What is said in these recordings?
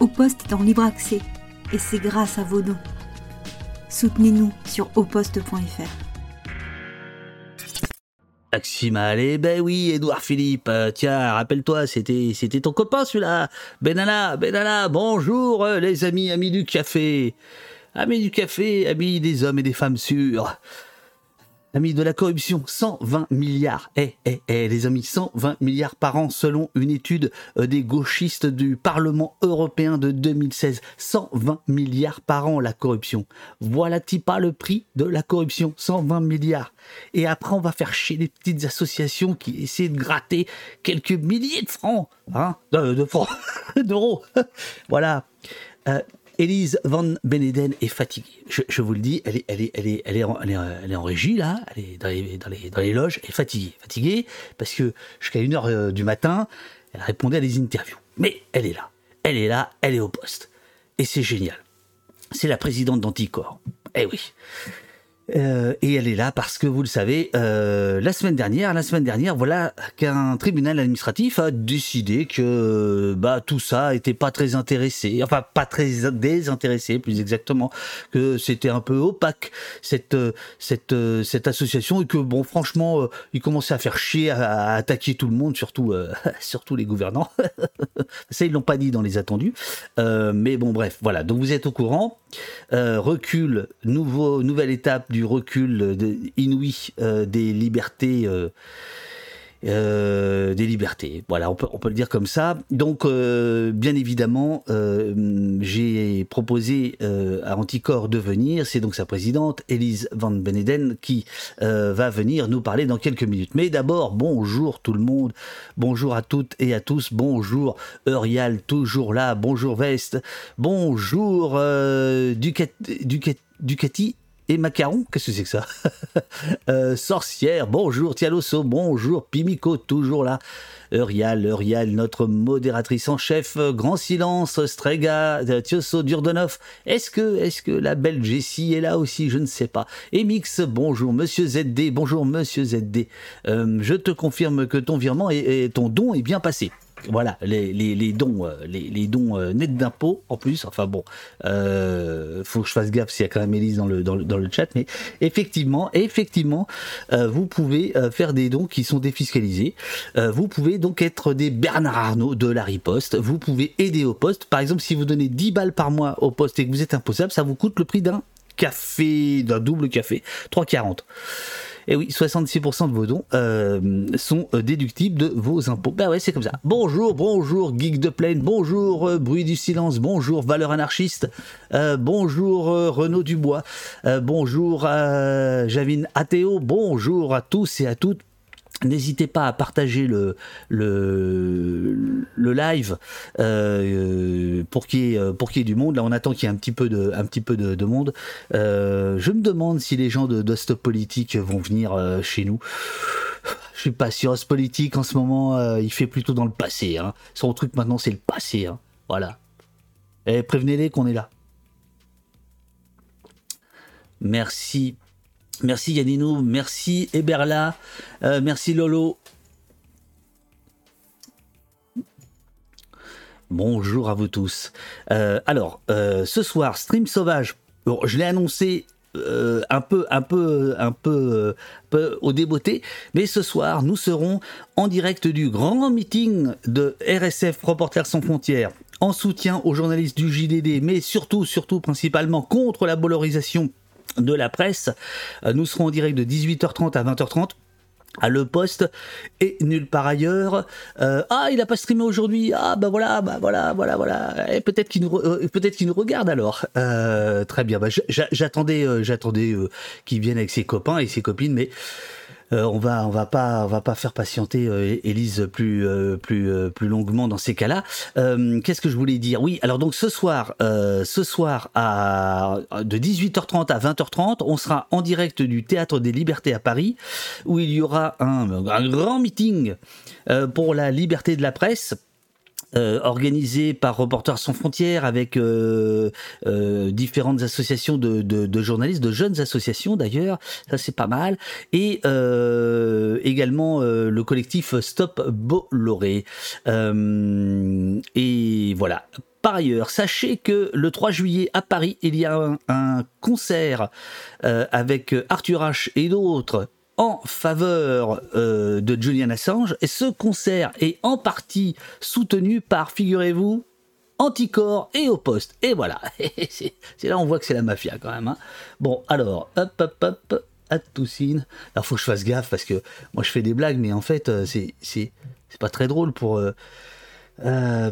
Au Poste est en libre accès et c'est grâce à vos dons. Soutenez-nous sur oposte.fr. Maxime, allez, ben oui, Edouard Philippe, euh, tiens, rappelle-toi, c'était, c'était ton copain celui-là. Benalla, Benalla, bonjour euh, les amis, amis du café. Amis du café, amis des hommes et des femmes sûrs. Amis de la corruption, 120 milliards. Eh, eh, eh, les amis, 120 milliards par an selon une étude euh, des gauchistes du Parlement européen de 2016. 120 milliards par an la corruption. Voilà-t-il pas le prix de la corruption 120 milliards? Et après, on va faire chier les petites associations qui essaient de gratter quelques milliers de francs, hein, de, de francs, d'euros. voilà. Euh, Élise Van Beneden est fatiguée. Je, vous le dis, elle est, elle est, en, régie là, elle est dans les, dans les, dans les loges, elle est fatiguée. Fatiguée parce que jusqu'à 1h euh, du matin, elle répondait à des interviews. Mais elle est là. Elle est là, elle est au poste. Et c'est génial. C'est la présidente d'Anticor. Eh oui. Euh, et elle est là parce que vous le savez, euh, la semaine dernière, la semaine dernière, voilà qu'un tribunal administratif a décidé que bah tout ça était pas très intéressé, enfin pas très désintéressé, plus exactement, que c'était un peu opaque cette cette cette association et que bon franchement, euh, il commençait à faire chier, à, attaquer tout le monde, surtout surtout les gouvernants. ça ils l'ont pas dit dans les attendus, mais bon bref, voilà. Donc vous êtes au courant. recul, nouveau nouvelle étape du recul de, inouï euh, des libertés. Euh, euh, des libertés. Voilà, on peut, le dire comme ça. Donc, bien évidemment, j'ai proposé à Anticor de venir. C'est donc sa présidente, Elise Van Beneden, qui va venir nous parler dans quelques minutes. Mais d'abord, bonjour tout le monde. Bonjour à toutes et à tous. Bonjour Eurial, toujours là. Bonjour Veste. Bonjour Ducati, Ducati et macaron, qu'est-ce que c'est que ça euh, Sorcière, bonjour Tialoso, bonjour Pimico, toujours là. Eurial, Eurial, notre modératrice en chef, Grand Silence, Strega, Tioso, Durdonov. Est-ce que, est-ce que la belle Jessie est là aussi? Je ne sais pas. Emix, bonjour Monsieur ZD, bonjour Monsieur ZD. Euh, je te confirme que ton virement et ton don est bien passé voilà, les, dons, euh, euh, nets d'impôts en plus. Enfin bon, euh, faut que je fasse gaffe s'il y a quand même Elise dans le, dans le, chat. Mais effectivement, effectivement, vous pouvez faire des dons qui sont défiscalisés. vous pouvez donc être des Bernard Arnault de la riposte. Vous pouvez aider au poste. Par exemple, si vous donnez 10 balles par mois au poste et que vous êtes imposable, ça vous coûte le prix d'un café, d'un double café, 3,40. Et oui, 66% de vos dons euh, sont euh, déductibles de vos impôts. Bah ouais, c'est comme ça. Bonjour, bonjour, geek de plaine, bonjour, euh, bruit du silence, bonjour, valeur anarchiste, bonjour, Renaud Dubois, bonjour, Javine Athéo, bonjour à tous et à toutes. N'hésitez pas à partager le, live euh, pour qu'il y, ait, du monde. Là, on attend qu'il y ait un petit peu de, un monde. Euh, je me demande si les gens de, vont venir euh, chez nous. Je suis pas sûr. Politique, en ce moment, il fait plutôt dans le passé. Hein. Son truc maintenant, c'est le passé. Hein. Voilà. Et eh, prévenez-les qu'on est là. Merci Merci Yanninou, merci Eberla, euh, merci Lolo. Bonjour à vous tous. Euh, alors, euh, ce soir, stream sauvage. je l'ai annoncé un peu, un peu, un peu, au débeauté, mais ce soir, nous serons en direct du grand meeting de RSF Reporters sans frontières en soutien aux journalistes du JDD, mais surtout, surtout, principalement contre la valorisation de la presse. Euh, nous serons en direct de 18h30 à 20h30 à Le Poste et nulle part ailleurs. Euh, ah, il a pas streamé aujourd'hui. Ah, bah voilà, bah voilà, voilà, voilà. Et peut-être qu'il nous, euh, peut-être qu'il nous regarde alors. très bien. Bah, j'attendais, j'attendais qu'il vienne avec ses copains et ses copines, mais euh, on va on va pas on va pas faire patienter euh, Élise plus euh, plus plus longuement dans ces cas-là. Qu'est-ce que je voulais dire? Oui, alors donc ce soir ce soir à de 18h30 à 20h30, on sera en direct du théâtre des Libertés à Paris où il y aura un, un grand meeting pour la liberté de la presse euh, organisé par Reporters sans frontières avec euh, euh, différentes associations de, de, de, journalistes, de jeunes associations d'ailleurs, ça c'est pas mal, et euh, également euh, le collectif Stop Bolloré. et voilà, Par ailleurs, sachez que le 3 juillet à Paris, il y a un, concert euh, avec Arthur H et d'autres en faveur euh, de Julian Assange. Et ce concert est en partie soutenu par, figurez-vous, Anticor et au poste. Et voilà. c'est là on voit que c'est la mafia quand même. Hein. Bon, alors, hop, hop, hop, à Toussine. Alors, faut que je fasse gaffe parce que moi je fais des blagues, mais en fait, euh, c'est pas très drôle pour. Euh,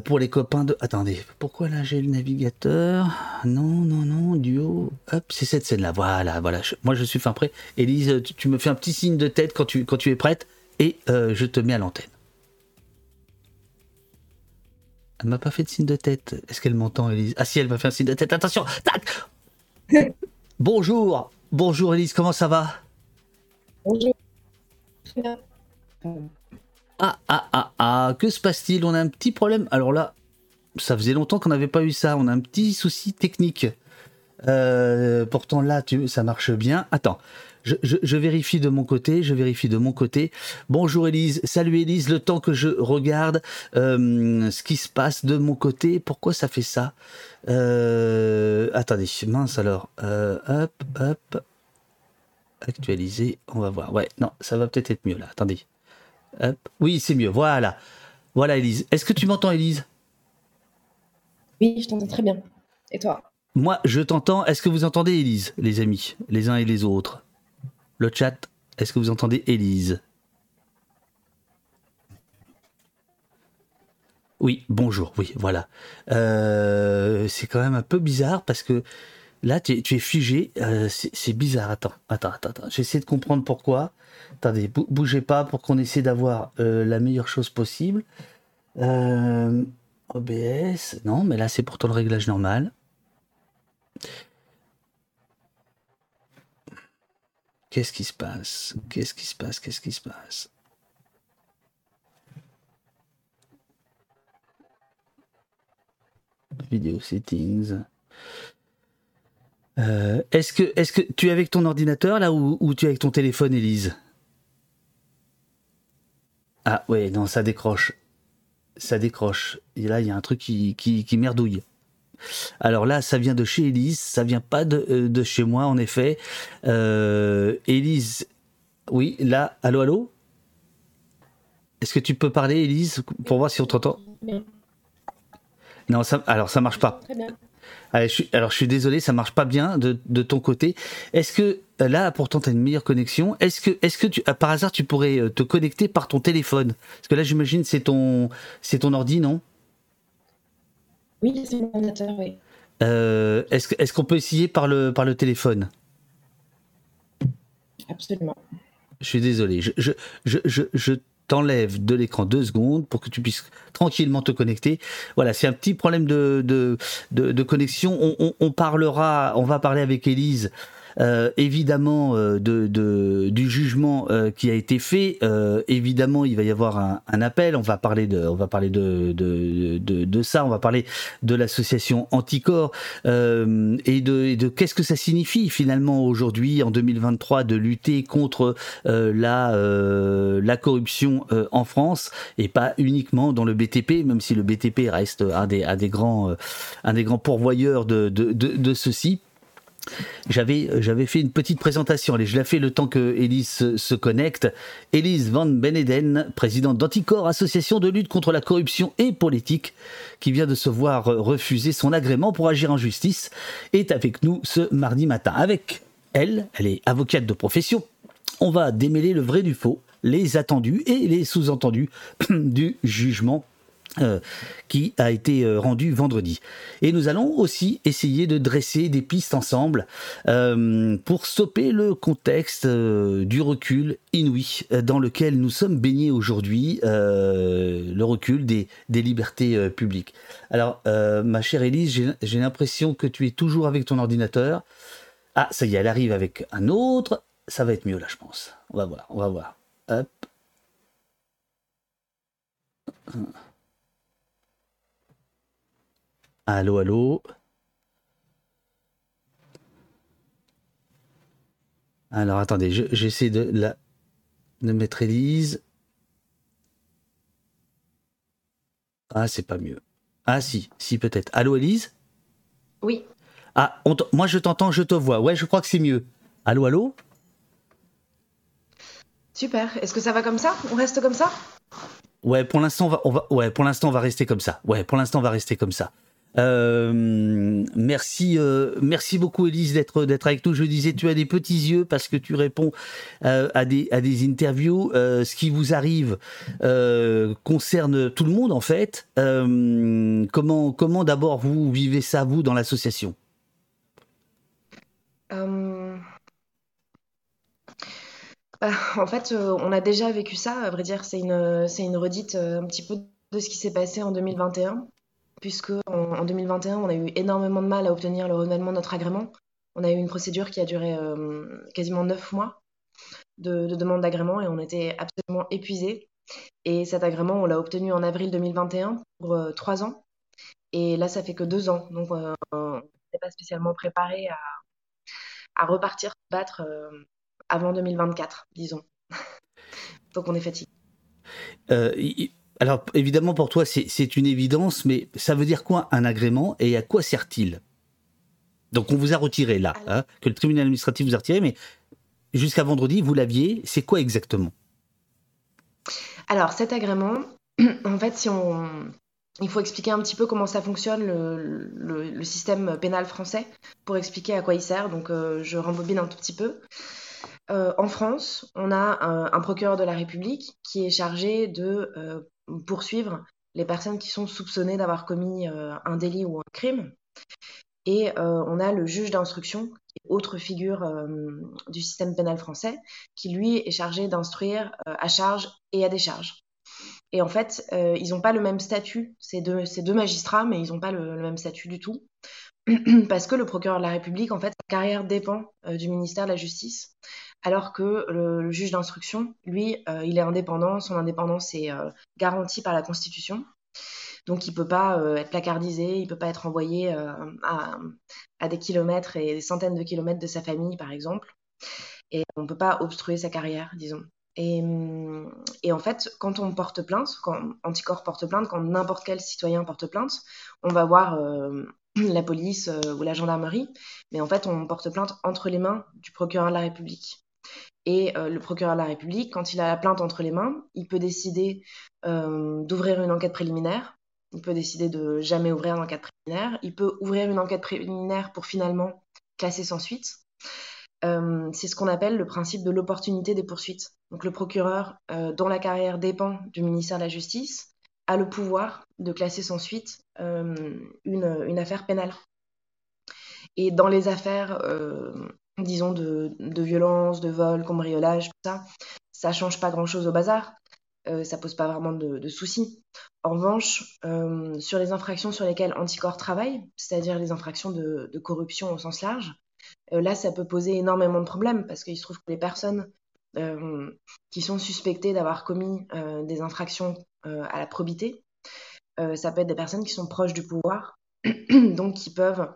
pour les copains de. Attendez, pourquoi là j'ai le navigateur? Non, non, non, duo. Hop, c'est cette scène-là. Voilà, voilà. moi je suis fin prêt. Élise, tu, me fais un petit signe de tête quand tu, quand tu es prête et euh, je te mets à l'antenne. Elle m'a pas fait de signe de tête. Est-ce qu'elle m'entend, Élise? Ah si, elle m'a fait un signe de tête. Attention Tac Bonjour Bonjour Élise, comment ça va? Bonjour. Ah, ah, ah, ah, que se passe-t-il? On a un petit problème. Alors là, ça faisait longtemps qu'on n'avait pas eu ça. On a un petit souci technique. Euh, pourtant là, tu, ça marche bien. Attends, je, vérifie de mon côté. Je vérifie de mon côté. Bonjour Elise. Salut Elise. Le temps que je regarde euh, ce qui se passe de mon côté. Pourquoi ça fait ça? Euh, Attendez, mince alors. hop, hop. Actualiser. On va voir. Ouais, non, ça va peut-être être mieux là. Attendez. Oui, c'est mieux. Voilà. Voilà, Elise. Est-ce que tu m'entends, Elise Oui, je t'entends très bien. Et toi? Moi, je t'entends. Est-ce que vous entendez Elise, les amis, les uns et les autres? Le chat, est-ce que vous entendez Elise Oui, bonjour, oui, voilà. Euh, c'est quand même un peu bizarre parce que là, tu es, figé. Euh, c'est bizarre. Attends, attends, attends. attends. J'essaie de comprendre pourquoi. Attendez, bougez pas pour qu'on essaie d'avoir euh, la meilleure chose possible. Euh, OBS, non, mais là c'est pourtant le réglage normal. Qu'est-ce qui se passe? Qu'est-ce qui se passe? Qu'est-ce qui se passe? Video settings. Euh, est-ce que, est que tu es avec ton ordinateur là ou, ou tu es avec ton téléphone, Elise ah ouais, non, ça décroche. Ça décroche. Et là, il y a un truc qui, qui, merdouille. Alors là, ça vient de chez Elise, ça vient pas de, euh, chez moi, en effet. Euh, Elise, oui, là, allô, allô? Est-ce que tu peux parler, Elise, pour voir si on t'entend? Non, ça, alors ça marche pas. Très bien alors je suis désolé, ça marche pas bien de, ton côté. Est-ce que euh, là, pourtant, tu as une meilleure connexion Est-ce que, est-ce que tu, euh, par hasard, tu pourrais euh, te connecter par ton téléphone? Parce que là, j'imagine, c'est ton, c'est ton ordi, non? Oui, c'est mon ordinateur, oui. est-ce, est-ce qu'on peut essayer par le, par le téléphone? Absolument. Je suis désolé. Je, je, je, je, t'enlève de l'écran deux secondes pour que tu puisses tranquillement te connecter. Voilà, c'est un petit problème de, de, de, connexion. On, on, on, parlera, on va parler avec Élise euh, évidemment euh, du jugement euh, qui a été fait. évidemment, il va y avoir un, appel. On va parler de, ça. On va parler de l'association Anticorps et de, qu'est-ce que ça signifie finalement aujourd'hui en 2023 de lutter contre la corruption en France et pas uniquement dans le BTP, même si le BTP reste un des, grands pourvoyeurs de ceci. J'avais, euh, j'avais fait une petite présentation. Allez, je la fais le temps que Elise se, connecte. Elise Van Beneden, présidente d'Anticor, association de lutte contre la corruption et politique, qui vient de se voir refuser son agrément pour agir en justice, est avec nous ce mardi matin. Avec elle, elle est avocate de profession. On va démêler le vrai du faux, les attendus et les sous-entendus du jugement euh, qui a été euh, rendu vendredi. Et nous allons aussi essayer de dresser des pistes ensemble euh, pour stopper le contexte du recul inouï dans lequel nous sommes baignés aujourd'hui, le recul des, libertés publiques. Alors, ma chère Élise, j'ai l'impression que tu es toujours avec ton ordinateur. Ah, ça y est, elle arrive avec un autre. Ça va être mieux là, je pense. On va voir, on va voir. Hop. Allô, allô? Alors attendez, j'essaie de la de mettre Elise. Ah, c'est pas mieux. Ah si, si peut-être. Allô Elise Oui. Ah, moi je t'entends, je te vois. Ouais, je crois que c'est mieux. Allô, allô? Super. Est-ce que ça va comme ça? On reste comme ça? Ouais, pour l'instant on va, on va, ouais, pour l'instant on va rester comme ça. Ouais, pour l'instant on va rester comme ça. Euh, merci, euh, merci beaucoup Elise d'être d'être avec nous. Je disais, tu as des petits yeux parce que tu réponds euh, à des à des interviews. ce qui vous arrive concerne tout le monde en fait. comment comment d'abord vous vivez ça vous dans l'association? En fait, on a déjà vécu ça. À vrai dire, c'est une c'est une redite un petit peu de ce qui s'est passé en 2021 puisque en, 2021, on a eu énormément de mal à obtenir le renouvellement de notre agrément. On a eu une procédure qui a duré euh, quasiment neuf mois de, demande d'agrément et on était absolument épuisés. Et cet agrément, on l'a obtenu en avril 2021 pour euh, trois ans. Et là, ça fait que deux ans. Donc, euh, on n'était pas spécialement préparé à, repartir se battre avant 2024, disons. donc, on est fatigué. Alors évidemment pour toi c'est une évidence, mais ça veut dire quoi un agrément et à quoi sert-il? Donc on vous a retiré là, hein, que le tribunal administratif vous a retiré, mais jusqu'à vendredi vous l'aviez. C'est quoi exactement? Alors cet agrément, en fait si on, il faut expliquer un petit peu comment ça fonctionne le, système pénal français pour expliquer à quoi il sert. Donc euh, je rembobine un tout petit peu. Euh, en France, on a un, procureur de la République qui est chargé de euh, poursuivre les personnes qui sont soupçonnées d'avoir commis euh, un délit ou un crime. Et euh, on a le juge d'instruction, autre figure euh, du système pénal français, qui lui est chargé d'instruire à charge et à décharge. Et en fait, ils n'ont pas le même statut, ces deux, ces deux magistrats, mais ils n'ont pas le, même statut du tout. Parce que le procureur de la République, en fait, sa carrière dépend du ministère de la Justice alors que le, juge d'instruction, lui, euh, il est indépendant, son indépendance est euh, garantie par la Constitution. Donc il ne peut pas euh, être placardisé, il ne peut pas être envoyé à, des kilomètres et des centaines de kilomètres de sa famille, par exemple. Et on ne peut pas obstruer sa carrière, disons. Et, et, en fait, quand on porte plainte, quand Anticorps porte plainte, quand n'importe quel citoyen porte plainte, on va voir la police ou la gendarmerie, mais en fait, on porte plainte entre les mains du procureur de la République. Et euh, le procureur de la République, quand il a la plainte entre les mains, il peut décider euh, d'ouvrir une enquête préliminaire. Il peut décider de jamais ouvrir une enquête préliminaire. Il peut ouvrir une enquête préliminaire pour finalement classer sans suite. Euh, c'est ce qu'on appelle le principe de l'opportunité des poursuites. Donc le procureur, dont la carrière dépend du ministère de la Justice, a le pouvoir de classer sans suite une, une, affaire pénale. Et dans les affaires disons, de, de violence, de vol, cambriolage, tout ça, ça change pas grand-chose au bazar. Euh, ça pose pas vraiment de, soucis. En revanche, euh, sur les infractions sur lesquelles Anticorps travaille, c'est-à-dire les infractions de, corruption au sens large, euh, là, ça peut poser énormément de problèmes parce qu'il se trouve que les personnes qui sont suspectées d'avoir commis des infractions à la probité, ça peut être des personnes qui sont proches du pouvoir, donc qui peuvent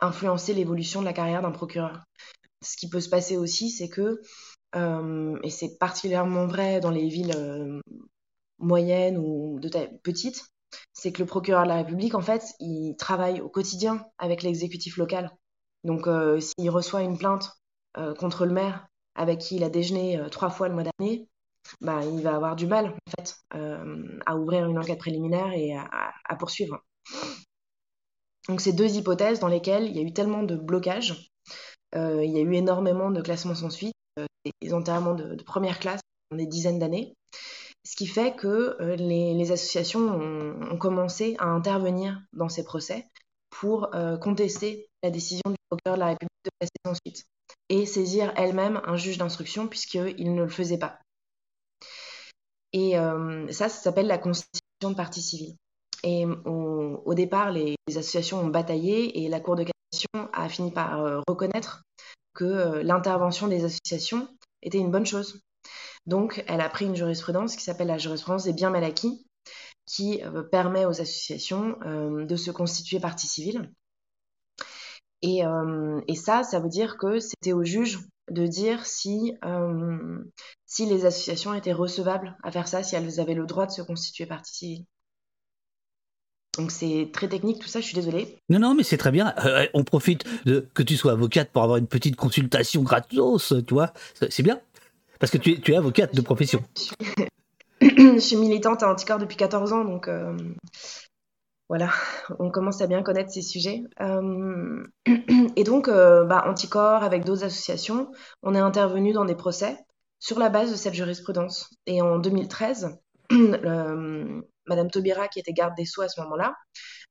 influencer l'évolution de la carrière d'un procureur. Ce qui peut se passer aussi, c'est que, euh, et c'est particulièrement vrai dans les villes euh, moyennes ou de taille petite, c'est que le procureur de la République, en fait, il travaille au quotidien avec l'exécutif local. Donc, euh, s'il reçoit une plainte contre le maire avec qui il a déjeuné trois fois le mois dernier, bah, il va avoir du mal, en fait, à ouvrir une enquête préliminaire et à poursuivre. Donc c'est deux hypothèses dans lesquelles il y a eu tellement de blocages, euh, il y a eu énormément de classements sans suite, euh, des enterrements de, première classe en des dizaines d'années, ce qui fait que euh, les, associations ont, commencé à intervenir dans ces procès pour contester la décision du procureur de la République de classer sans suite et saisir elle-même un juge d'instruction puisqu'il ne le faisait pas. Et ça, ça s'appelle la constitution de partie civile. Et au départ, les, associations ont bataillé et la Cour de cassation a fini par euh, reconnaître que euh, l'intervention des associations était une bonne chose. Donc, elle a pris une jurisprudence qui s'appelle la jurisprudence des biens mal acquis, qui euh, permet aux associations de se constituer partie civile. Et, ça, ça veut dire que c'était au juge de dire si les associations étaient recevables à faire ça, si elles avaient le droit de se constituer partie civile. Donc c'est très technique tout ça, je suis désolée. Non, non, mais c'est très bien. Euh, on profite de que tu sois avocate pour avoir une petite consultation gratos, tu vois. C'est bien. Parce que tu es, tu es avocate de profession. je suis militante à Anticorps depuis 14 ans, donc euh, voilà, on commence à bien connaître ces sujets. Euh, et donc, bah, Anticorps, avec d'autres associations, on est intervenu dans des procès sur la base de cette jurisprudence. Et en 2013, Madame Taubira, qui était garde des Sceaux à ce moment-là,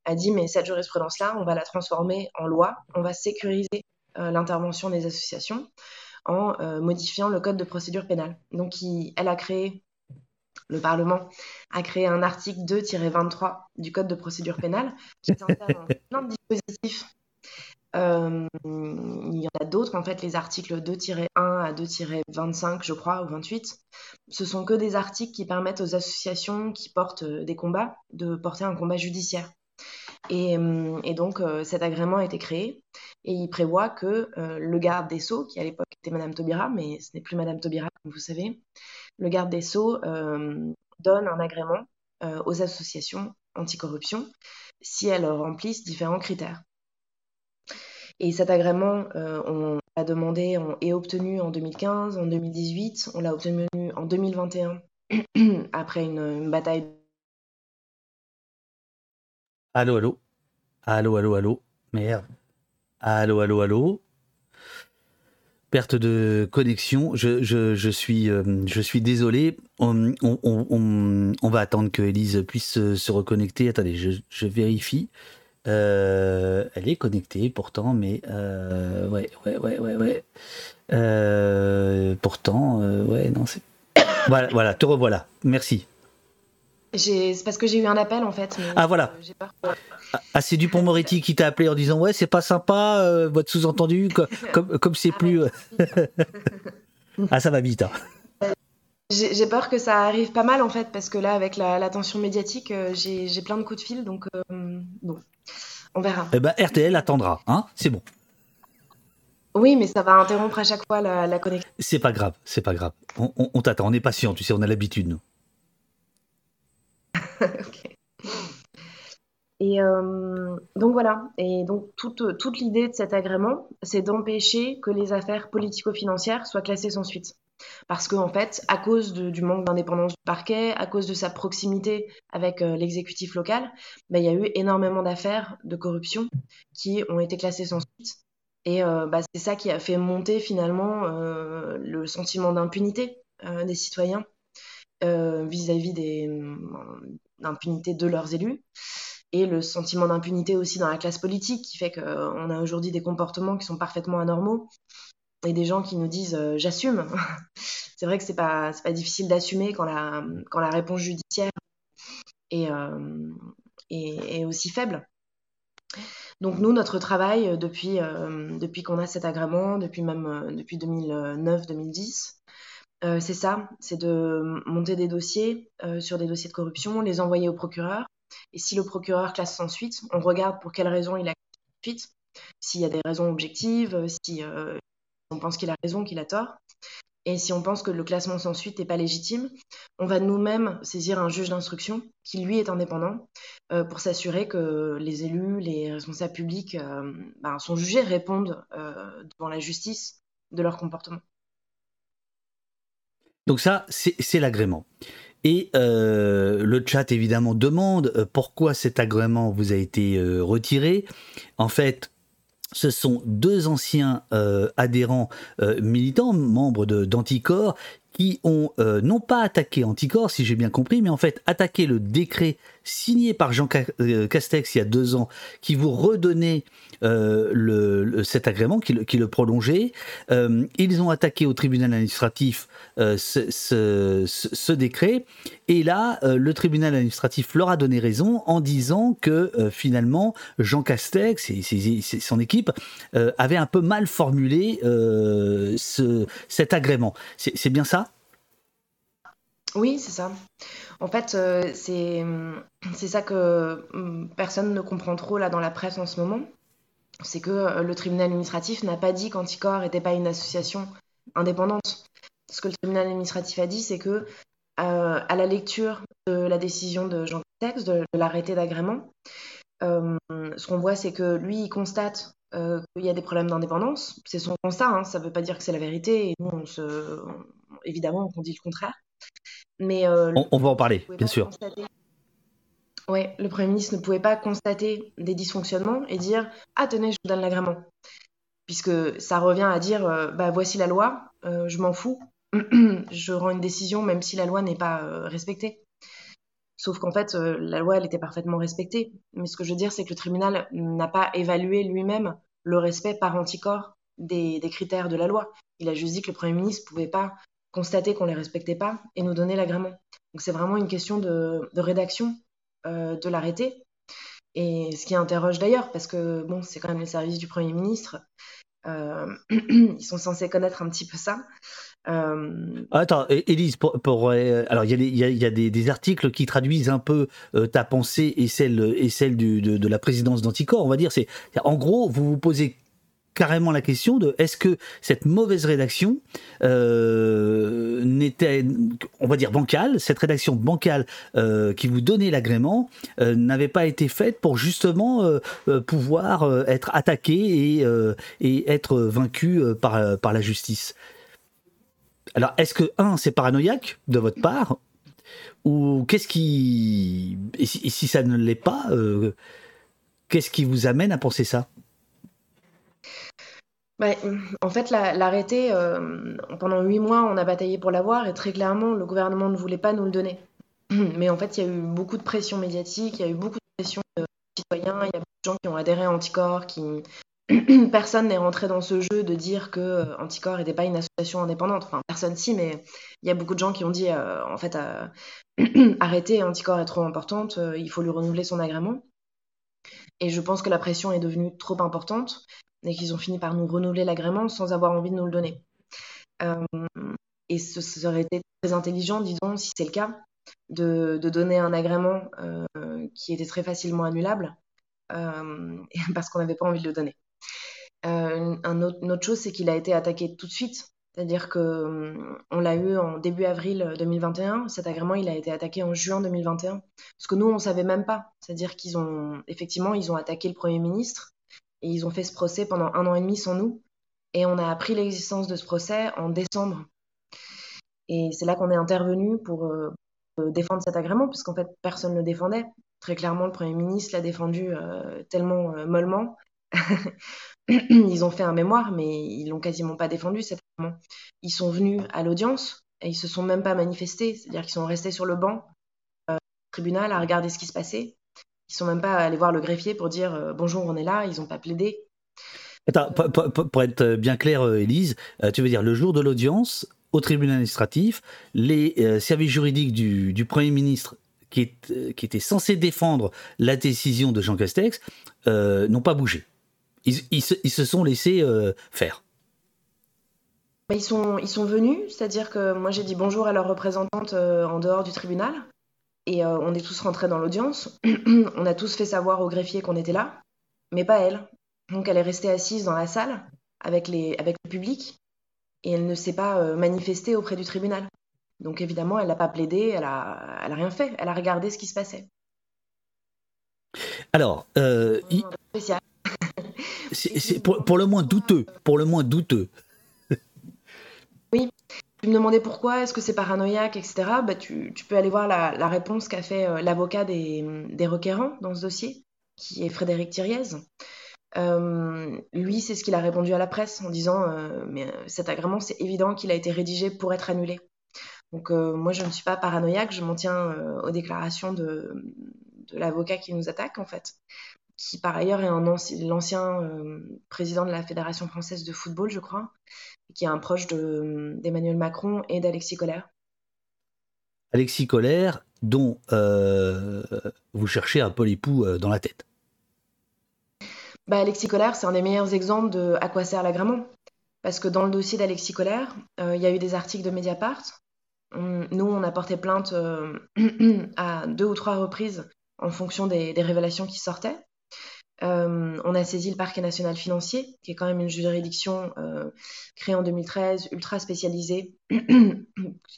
a dit mais cette jurisprudence-là, on va la transformer en loi, on va sécuriser euh, l'intervention des associations en euh, modifiant le code de procédure pénale. Donc, elle a créé, le Parlement a créé un article 2-23 du code de procédure pénale qui intègre plein de dispositifs euh, il y en a d'autres, en fait, les articles 2-1 à 2-25, je crois, ou 28. Ce sont que des articles qui permettent aux associations qui portent euh, des combats de porter un combat judiciaire. Et, euh, donc, cet agrément a été créé et il prévoit que le garde des Sceaux, qui à l'époque était Madame Taubira, mais ce n'est plus Madame Taubira, comme vous savez, le garde des Sceaux donne un agrément aux associations anticorruption si elles remplissent différents critères. Et cet agrément, euh, on l'a demandé et obtenu en 2015, en 2018, on l'a obtenu en 2021 après une, bataille. Allô, allô? Allô, allô, allô? Merde. Allô, allô, allô? Perte de connexion, je, je, je suis, euh, je suis désolé. On, on, on, on, va attendre que Elise puisse se reconnecter. Attendez, je, je vérifie. Euh, elle est connectée pourtant, mais euh, ouais, ouais, ouais, ouais, ouais. Euh, pourtant, ouais, non, c'est. voilà, voilà, te revoilà. Merci. C'est parce que j'ai eu un appel en fait. ah voilà. Ah, c'est Dupont-Moretti qui t'a appelé en disant ouais c'est pas sympa votre sous-entendu comme comme c'est ah, plus. ah ça va vite. Hein. J'ai peur que ça arrive pas mal en fait parce que là avec la, tension médiatique j'ai plein de coups de fil donc bon on verra. Eh ben, RTL attendra, hein C'est bon. Oui, mais ça va interrompre à chaque fois la, connexion. C'est pas grave, c'est pas grave. On, t'attend, on est patient, tu sais, on a l'habitude, nous. ok. Et euh, donc voilà. Et donc toute, toute l'idée de cet agrément, c'est d'empêcher que les affaires politico-financières soient classées sans suite. Parce qu'en en fait, à cause du manque d'indépendance du parquet, à cause de sa proximité avec euh, l'exécutif local, bah, il y a eu énormément d'affaires de corruption qui ont été classées sans suite. Et euh, bah, c'est ça qui a fait monter finalement euh, le sentiment d'impunité des citoyens vis-à-vis des d'impunité de leurs élus et le sentiment d'impunité aussi dans la classe politique qui fait qu'on a aujourd'hui des comportements qui sont parfaitement anormaux et des gens qui nous disent euh, j'assume. c'est vrai que c'est pas pas difficile d'assumer quand la quand la réponse judiciaire est, euh, est, aussi faible. Donc nous notre travail euh, depuis depuis qu'on a cet agrément, depuis même depuis 2009-2010, c'est ça, c'est de monter des dossiers sur des dossiers de corruption, les envoyer au procureur. Et si le procureur classe sans suite, on regarde pour quelles raisons il a classé suite, s'il y a des raisons objectives, si on pense qu'il a raison, qu'il a tort. Et si on pense que le classement sans suite n'est pas légitime, on va nous-mêmes saisir un juge d'instruction qui, lui, est indépendant euh, pour s'assurer que les élus, les responsables publics euh, ben, sont jugés, répondent euh, devant la justice de leur comportement. Donc ça, c'est l'agrément. Et le chat, évidemment, demande pourquoi cet agrément vous a été retiré. En fait, ce sont deux anciens euh, adhérents euh, militants, membres d'Anticor, qui ont euh, non pas attaqué Anticor, si j'ai bien compris, mais en fait attaqué le décret signé par Jean Castex il y a deux ans, qui vous redonnait euh, cet agrément, qui le, prolongeait. Euh, ils ont attaqué au tribunal administratif euh, ce, décret, et là, le tribunal administratif leur a donné raison en disant que finalement, Jean Castex et son équipe avaient un peu mal formulé ce, cet agrément. C'est bien ça? Oui, c'est ça. En fait, euh, c'est ça que hum, personne ne comprend trop là dans la presse en ce moment. C'est que euh, le tribunal administratif n'a pas dit qu'Anticor n'était pas une association indépendante. Ce que le tribunal administratif a dit, c'est que à la lecture de la décision de Jean Castex, de, l'arrêté d'agrément, ce qu'on voit, c'est que lui, il constate qu'il y a des problèmes d'indépendance. C'est son constat, hein, ça ne veut pas dire que c'est la vérité, et évidemment, on dit le contraire. Mais, on, on, va en parler, bien sûr. Oui, le Premier ministre ne pouvait pas constater des dysfonctionnements et dire Ah, tenez, je vous donne l'agrément. Puisque ça revient à dire euh, Bah, voici la loi, euh, je m'en fous, je rends une décision même si la loi n'est pas euh, respectée. Sauf qu'en fait, la loi, elle était parfaitement respectée. Mais ce que je veux dire, c'est que le tribunal n'a pas évalué lui-même le respect par anticorps des, critères de la loi. Il a juste dit que le Premier ministre ne pouvait pas constater qu'on ne les respectait pas et nous donner l'agrément. Donc c'est vraiment une question de rédaction euh, de l'arrêter. Et ce qui interroge d'ailleurs, parce que bon, c'est quand même les services du Premier ministre, euh, ils sont censés connaître un petit peu ça. Euh... Attends, Élise, pour, alors il y a, des, articles qui traduisent un peu ta pensée et celle, et celle de, de, la présidence d'Anticor, on va dire. C'est en gros, vous vous posez carrément la question de est-ce que cette mauvaise rédaction on va dire bancal cette rédaction bancale euh, qui vous donnait l'agrément euh, n'avait pas été faite pour justement pouvoir être attaqué et, être vaincu par, la justice. Alors, est-ce que, un, c'est paranoïaque de votre part? Ou qu'est-ce qui. Si ça ne l'est pas, qu'est-ce qui vous amène à penser ça? Bah, en fait, l'arrêté, euh, pendant huit mois, on a bataillé pour l'avoir et très clairement, le gouvernement ne voulait pas nous le donner. Mais en fait, il y a eu beaucoup de pression médiatique, il y a eu beaucoup de pression de citoyens, il y a beaucoup de gens qui ont adhéré à Anticor, qui... personne n'est rentré dans ce jeu de dire que euh, Anticor n'était pas une association indépendante. Enfin, personne si, mais il y a beaucoup de gens qui ont dit, euh, en fait, arrêtez, Anticor est trop importante, il faut lui renouveler son agrément. Et je pense que la pression est devenue trop importante et qu'ils ont fini par nous renouveler l'agrément sans avoir envie de nous le donner. Euh, et ce serait été très intelligent, disons, si c'est le cas, de, donner un agrément euh, qui était très facilement annulable euh, parce qu'on n'avait pas envie de le donner. une autre chose, c'est qu'il a été attaqué tout de suite. C'est-à-dire qu'on on l'a eu en début avril 2021. Cet agrément, il a été attaqué en juin 2021. Parce que nous, on ne savait même pas. C'est-à-dire qu'ils ont, effectivement, ils ont attaqué le Premier ministre et ils ont fait ce procès pendant un an et demi sans nous. Et on a appris l'existence de ce procès en décembre. Et c'est là qu'on est intervenu pour euh, défendre cet agrément, puisqu'en fait, personne ne le défendait. Très clairement, le Premier ministre l'a défendu euh, tellement euh, mollement. ils ont fait un mémoire, mais ils l'ont quasiment pas défendu, cet agrément. Ils sont venus à l'audience et ils se sont même pas manifestés. C'est-à-dire qu'ils sont restés sur le banc tribunal à regarder ce qui se passait. Ils sont même pas allés voir le greffier pour dire euh, bonjour, on est là. Ils n'ont pas plaidé. Attends, pour, être bien clair, euh, Élise, euh, tu veux dire le jour de l'audience au tribunal administratif, les services juridiques du, Premier ministre qui, est, qui étaient censés défendre la décision de Jean Castex n'ont pas bougé. Ils, se, sont laissés faire. Ils sont, ils sont venus, c'est-à-dire que moi j'ai dit bonjour à leur représentante en dehors du tribunal. Et euh, on est tous rentrés dans l'audience. on a tous fait savoir au greffier qu'on était là, mais pas elle. Donc elle est restée assise dans la salle avec, les, avec le public et elle ne s'est pas euh, manifestée auprès du tribunal. Donc évidemment, elle n'a pas plaidé, elle a, elle a rien fait. Elle a regardé ce qui se passait. Alors, euh, c'est pour, pour, le moins douteux, pour le moins douteux. oui, tu me demandais pourquoi, est-ce que c'est paranoïaque, etc. Bah, tu, peux aller voir la, réponse qu'a fait euh, l'avocat des, requérants dans ce dossier, qui est Frédéric Thiriez. Euh, lui, c'est ce qu'il a répondu à la presse en disant euh, mais cet agrément, c'est évident qu'il a été rédigé pour être annulé. Donc moi, je ne suis pas paranoïaque, je m'en tiens aux déclarations de, de l'avocat qui nous attaque en fait, qui par ailleurs est l'ancien président de la Fédération française de football, je crois, qui est un proche d'Emmanuel Macron et d'Alexis Collère. Alexis Collère, dont euh, vous cherchez un peu euh, dans la tête. Bah, Alexis Collère, c'est un des meilleurs exemples de à quoi sert l'agrément. Parce que dans le dossier d'Alexis Collère, euh, il y a eu des articles de Mediapart. nous, on a porté plainte à deux ou trois reprises en fonction des, révélations qui sortaient. On on a saisi le parquet national financier, qui est quand même une juridiction créée en 2013, ultra spécialisée,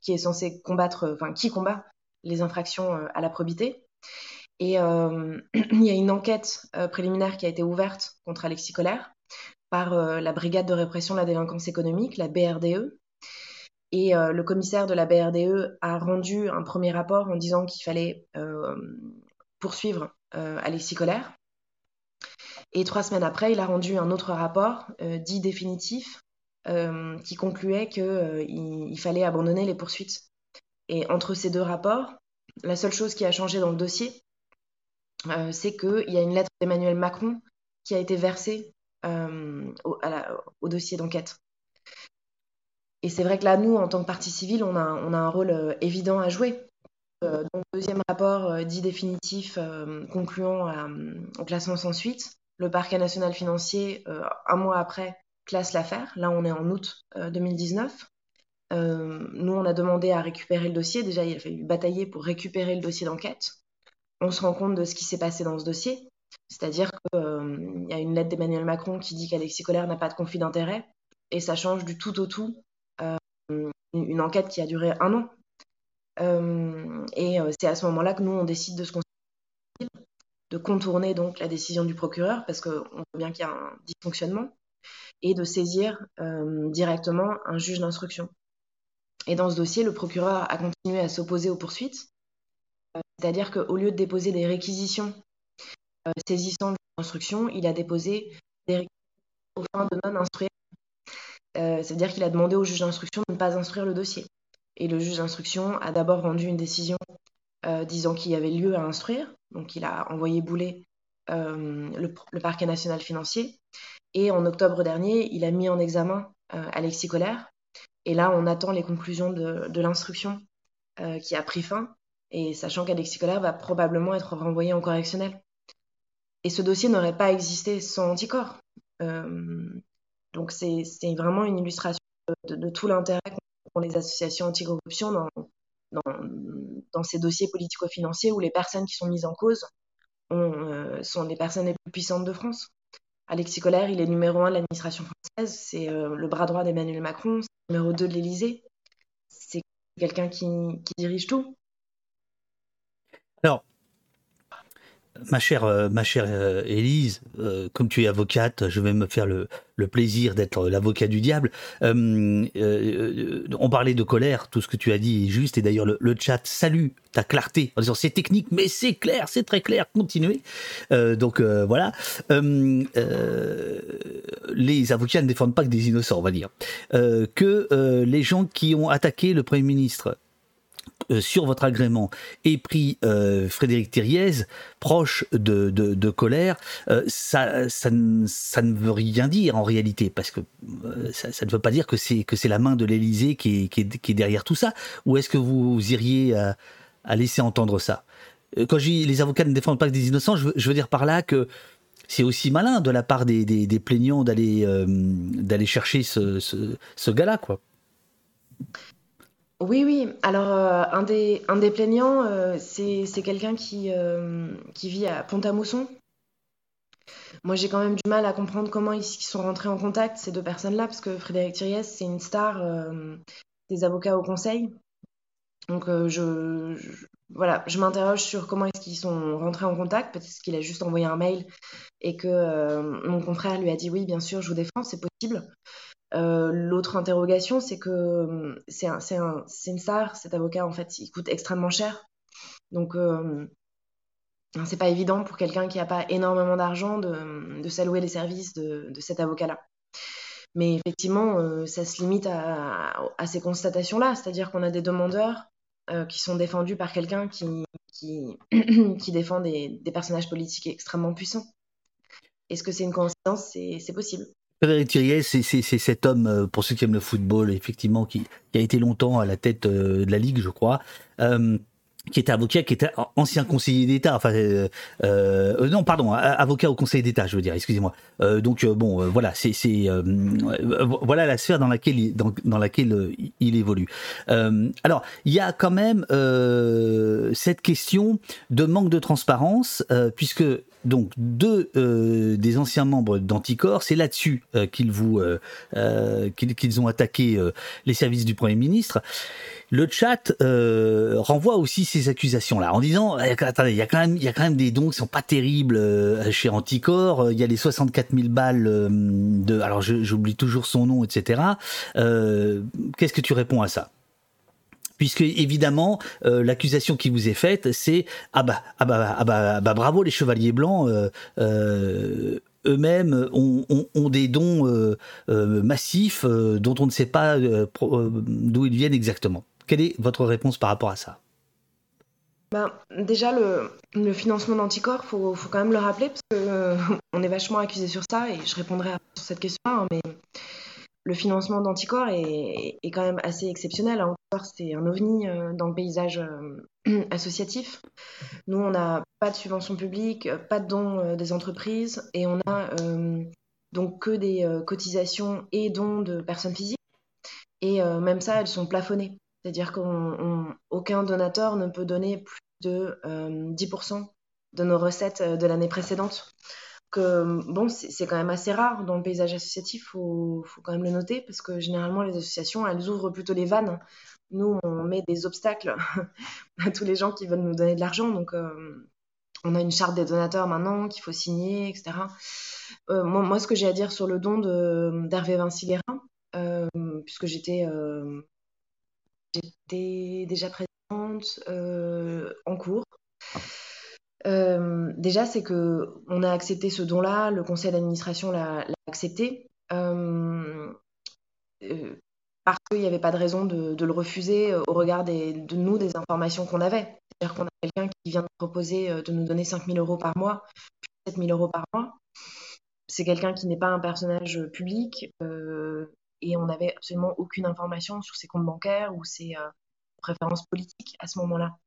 qui est censée combattre, enfin qui combat les infractions à la probité. Et il y a une enquête préliminaire qui a été ouverte contre Alexis Collère par la Brigade de répression de la délinquance économique, la BRDE, et euh, le commissaire de la BRDE a rendu un premier rapport en disant qu'il fallait euh, poursuivre euh, Alexis Colère. Et trois semaines après, il a rendu un autre rapport dit définitif qui concluait qu'il il fallait abandonner les poursuites. Et entre ces deux rapports, la seule chose qui a changé dans le dossier, c'est qu'il y a une lettre d'Emmanuel Macron qui a été versée au dossier d'enquête. Et c'est vrai que là, nous, en tant que partie civile, on a, un rôle euh, évident à jouer. Euh, donc, deuxième rapport euh, dit définitif concluant au classement sans suite. Le parquet national financier, un mois après, classe l'affaire. Là, on est en août 2019. nous, on a demandé à récupérer le dossier. Déjà, il a fallu batailler pour récupérer le dossier d'enquête. On se rend compte de ce qui s'est passé dans ce dossier. C'est-à-dire qu'il y a une lettre d'Emmanuel Macron qui dit qu'Alexis Collère n'a pas de conflit d'intérêt. Et ça change du tout au tout une enquête qui a duré un an. Euh, et euh, c'est à ce moment-là que nous, on décide de se de contourner donc la décision du procureur, parce qu'on voit bien qu'il y a un dysfonctionnement, et de saisir euh, directement un juge d'instruction. Et dans ce dossier, le procureur a continué à s'opposer aux poursuites, c'est-à-dire qu'au lieu de déposer des réquisitions saisissant l'instruction, il a déposé des réquisitions au fin de non-instruire euh, c'est-à-dire qu'il a demandé au juge d'instruction de ne pas instruire le dossier. Et le juge d'instruction a d'abord rendu une décision euh, disant qu'il y avait lieu à instruire. Donc il a envoyé bouler euh, le, parquet national financier. Et en octobre dernier, il a mis en examen Alexis Colère. Et là, on attend les conclusions de, de l'instruction qui a pris fin. Et sachant qu'Alexis Colère va probablement être renvoyé en correctionnel. Et ce dossier n'aurait pas existé sans anticorps. Donc c'est vraiment une illustration de, tout l'intérêt qu'ont les associations anticorruption dans, dans, ces dossiers politico-financiers où les personnes qui sont mises en cause euh, sont les personnes les plus puissantes de France. Alexis Collère, il est numéro un de l'administration française, c'est euh, le bras droit d'Emmanuel Macron, c'est numéro deux de l'Élysée, c'est quelqu'un qui, qui dirige tout. Alors, ma chère, euh, ma chère euh, Élise, euh, comme tu es avocate, je vais me faire le, plaisir d'être l'avocat du diable. on parlait de colère, tout ce que tu as dit est juste, et d'ailleurs le, chat salue ta clarté en disant c'est technique, mais c'est clair, c'est très clair, continuez. donc voilà. les avocats ne défendent pas que des innocents, on va dire. que les gens qui ont attaqué le Premier ministre euh, sur votre agrément et pris euh, Frédéric Thiriez, proche de, de, colère, euh, ça, ça, ça, ne veut rien dire en réalité, parce que ça, ne veut pas dire que c'est la main de l'Élysée qui est, qui, est, derrière tout ça. Ou est-ce que vous iriez à, laisser entendre ça? Quand je dis les avocats ne défendent pas que des innocents, je veux, dire par là que c'est aussi malin de la part des, des, plaignants d'aller d'aller chercher ce, ce, ce gars-là, quoi. Oui, oui. Alors, euh, un des, un des plaignants, euh, c'est, quelqu'un qui, euh, qui vit à Pont-à-Mousson. Moi, j'ai quand même du mal à comprendre comment ils, sont rentrés en contact, ces deux personnes-là, parce que Frédéric Thiriez, c'est une star des avocats au conseil. Donc, je, voilà, je m'interroge sur comment est-ce qu'ils sont rentrés en contact. Peut-être qu'il a juste envoyé un mail et que mon confrère lui a dit oui, bien sûr, je vous défends, c'est possible. Euh, l'autre interrogation, c'est que euh, c'est un, un, une star, cet avocat, en fait, il coûte extrêmement cher. Donc, euh, c'est pas évident pour quelqu'un qui n'a pas énormément d'argent de, de s'allouer les services de, de cet avocat-là. Mais effectivement, ça se limite à, à ces constatations-là, c'est-à-dire qu'on a des demandeurs qui sont défendus par quelqu'un qui, qui, qui, défend des, des personnages politiques extrêmement puissants. Est-ce que c'est une coïncidence? C'est possible. Frédéric Thiriez, c'est cet homme, euh, pour ceux qui aiment le football, effectivement, qui, a été longtemps à la tête euh, de la Ligue, je crois. Euh, qui était avocat, qui était ancien conseiller d'État, enfin non pardon, avocat au Conseil d'État, je veux dire, excusez-moi. donc bon, voilà, c'est voilà la sphère dans laquelle dans, laquelle il évolue. alors il y a quand même cette question de manque de transparence, puisque donc deux des anciens membres d'Anticor, c'est là-dessus qu'ils vous qu'ils ont attaqué les services du Premier ministre le chat euh, renvoie aussi ces accusations-là en disant eh, attendez, il y a quand même, il y a quand même des dons qui sont pas terribles euh, chez Anticor. Il y a les 64 000 balles euh, de, alors j'oublie toujours son nom, etc. Qu'est-ce que tu réponds à ça? Puisque évidemment l'accusation qui vous est faite c'est ah bah ah bah ah bah, bah bravo les chevaliers blancs eux-mêmes ont, des dons massifs dont on ne sait pas d'où ils viennent exactement. Quelle est votre réponse par rapport à ça? Ben, déjà, le, financement d'anticorps, il faut, quand même le rappeler, parce qu'on euh, est vachement accusé sur ça, et je répondrai sur cette question hein, mais le financement d'anticorps est, quand même assez exceptionnel. Anticorps, c'est un ovni euh, dans le paysage euh, associatif. Nous, on n'a pas de subvention publique, pas de dons des entreprises, et on a donc que des cotisations et dons de personnes physiques. Et même ça, elles sont plafonnées. C'est-à-dire qu'aucun donateur ne peut donner plus de 10% euh, de nos recettes euh, de l'année précédente. Bon, c'est quand même assez rare dans le paysage associatif, il faut, quand même le noter, parce que généralement, les associations, elles ouvrent plutôt les vannes. Nous, on met des obstacles à tous les gens qui veulent nous donner de l'argent. Donc, euh, on a une charte des donateurs maintenant qu'il faut signer, etc. moi, ce que j'ai à dire sur le don d'Hervé Vinci Guérin, puisque j'étais J'étais déjà présente euh, en cours. Euh, déjà, c'est que on a accepté ce don-là, le conseil d'administration l'a accepté, euh, parce qu'il n'y avait pas de raison de, le refuser au regard de nous, des informations qu'on avait. C'est-à-dire qu'on a quelqu'un qui vient de proposer de nous donner 5 000 euros par mois, puis 7 000 euros par mois. C'est quelqu'un qui n'est pas un personnage public, et on n'avait absolument aucune information sur ses comptes bancaires ou ses euh, préférences politiques à ce moment-là.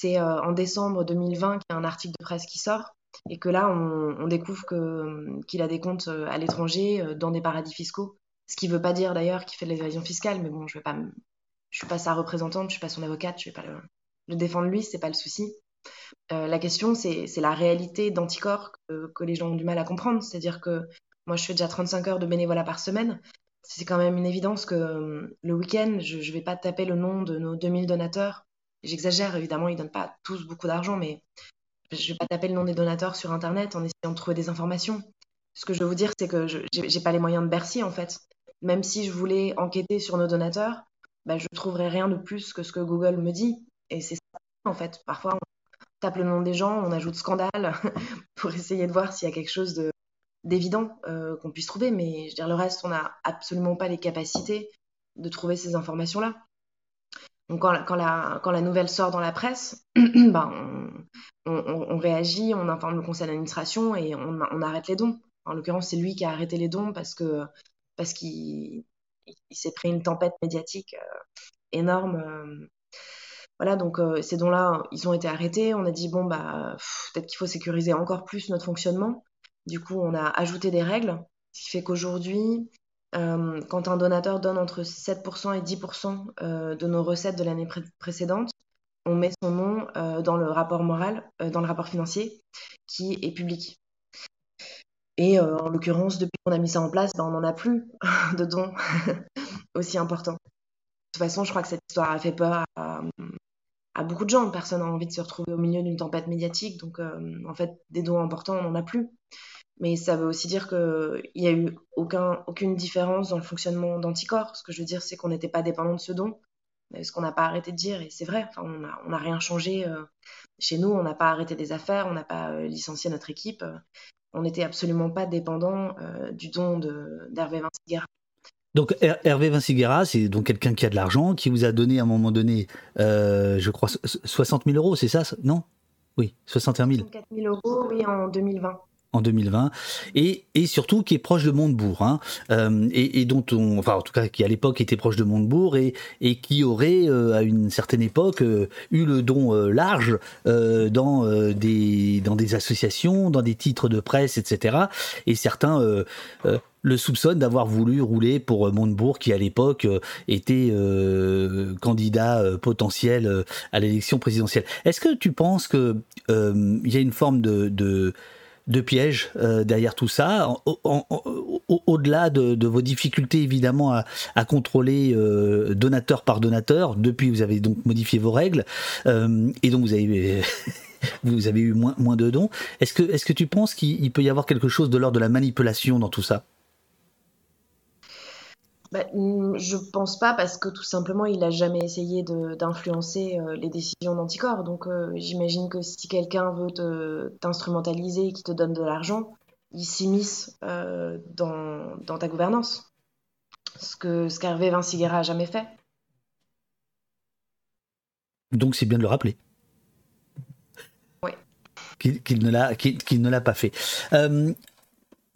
C'est euh, en décembre 2020 qu'il y a un article de presse qui sort et que là, on, découvre qu'il a des comptes euh, à l'étranger, dans des paradis fiscaux. Ce qui ne veut pas dire d'ailleurs qu'il fait de l'évasion fiscale, mais bon, je ne suis pas sa représentante, je suis pas son avocate, je vais pas le, défendre lui, c'est pas le souci. la question, c'est la réalité d'anticorps que, les gens ont du mal à comprendre. C'est-à-dire que moi, je fais déjà 35 heures de bénévolat par semaine c'est quand même une évidence que euh, le week-end, je ne vais pas taper le nom de nos 2000 donateurs. J'exagère, évidemment, ils ne donnent pas tous beaucoup d'argent, mais je ne vais pas taper le nom des donateurs sur Internet en essayant de trouver des informations. Ce que je veux vous dire, c'est que je n'ai pas les moyens de Bercy, en fait. Même si je voulais enquêter sur nos donateurs, bah, je ne trouverais rien de plus que ce que Google me dit. Et c'est ça, en fait. Parfois, on tape le nom des gens, on ajoute scandale pour essayer de voir s'il y a quelque chose de, d'évident euh, qu'on puisse trouver, mais je veux dire, le reste, on n'a absolument pas les capacités de trouver ces informations-là. Donc quand, la, nouvelle sort dans la presse, ben, on, réagit, on informe le conseil d'administration et on, arrête les dons. En l'occurrence, c'est lui qui a arrêté les dons parce qu'il s'est pris une tempête médiatique euh, énorme. Euh. voilà, donc ces dons-là, ils ont été arrêtés. On a dit bon bah peut-être qu'il faut sécuriser encore plus notre fonctionnement. Du coup, on a ajouté des règles, ce qui fait qu'aujourd'hui, euh, quand un donateur donne entre 7% et 10% euh, de nos recettes de l'année précédente, on met son nom euh, dans le rapport moral, dans le rapport financier, qui est public. Et en l'occurrence, depuis qu'on a mis ça en place, ben, on n'en a plus de dons aussi importants. De toute façon, je crois que cette histoire a fait peur à, à beaucoup de gens. Personne n'a envie de se retrouver au milieu d'une tempête médiatique. Donc, en fait, des dons importants, on n'en a plus. Mais ça veut aussi dire qu'il n'y a eu aucun, aucune différence dans le fonctionnement d'Anticorps. Ce que je veux dire, c'est qu'on n'était pas dépendant de ce don. Ce qu'on n'a pas arrêté de dire, et c'est vrai, enfin, on n'a rien changé euh, chez nous, on n'a pas arrêté des affaires, on n'a pas euh, licencié notre équipe. on n'était absolument pas dépendant euh, du don d'Hervé Vinciguera. Donc Hervé Vinciguera, c'est donc quelqu'un qui a de l'argent, qui vous a donné à un moment donné, je crois, 60 000 euros, c'est ça Non? Oui, 61 000. 64 000 euros, oui, en 2020 en 2020 et, et surtout qui est proche de Montebourg hein, euh, et, dont on enfin en tout cas qui à l'époque était proche de Montebourg et, qui aurait euh, à une certaine époque euh, eu le don large dans des associations dans des titres de presse etc et certains le soupçonnent d'avoir voulu rouler pour Montebourg qui à l'époque était candidat potentiel à l'élection présidentielle. Est-ce que tu penses que il y a une forme de de piège derrière tout ça, au-delà de, vos difficultés évidemment à, contrôler donateur par donateur. Depuis, vous avez donc modifié vos règles et donc vous avez eu moins, de dons. Est-ce que, est que tu penses qu'il peut y avoir quelque chose de l'ordre de la manipulation dans tout ça? Bah, je pense pas parce que tout simplement il a jamais essayé d'influencer euh, les décisions d'anticorps. Donc euh, j'imagine que si quelqu'un veut t'instrumentaliser et qui te donne de l'argent, il s'immisce euh, dans, dans, ta gouvernance. Ce que ce qu'Hervé Vinciguera a jamais fait. Donc c'est bien de le rappeler. Oui. Qu'il ne l'a pas fait.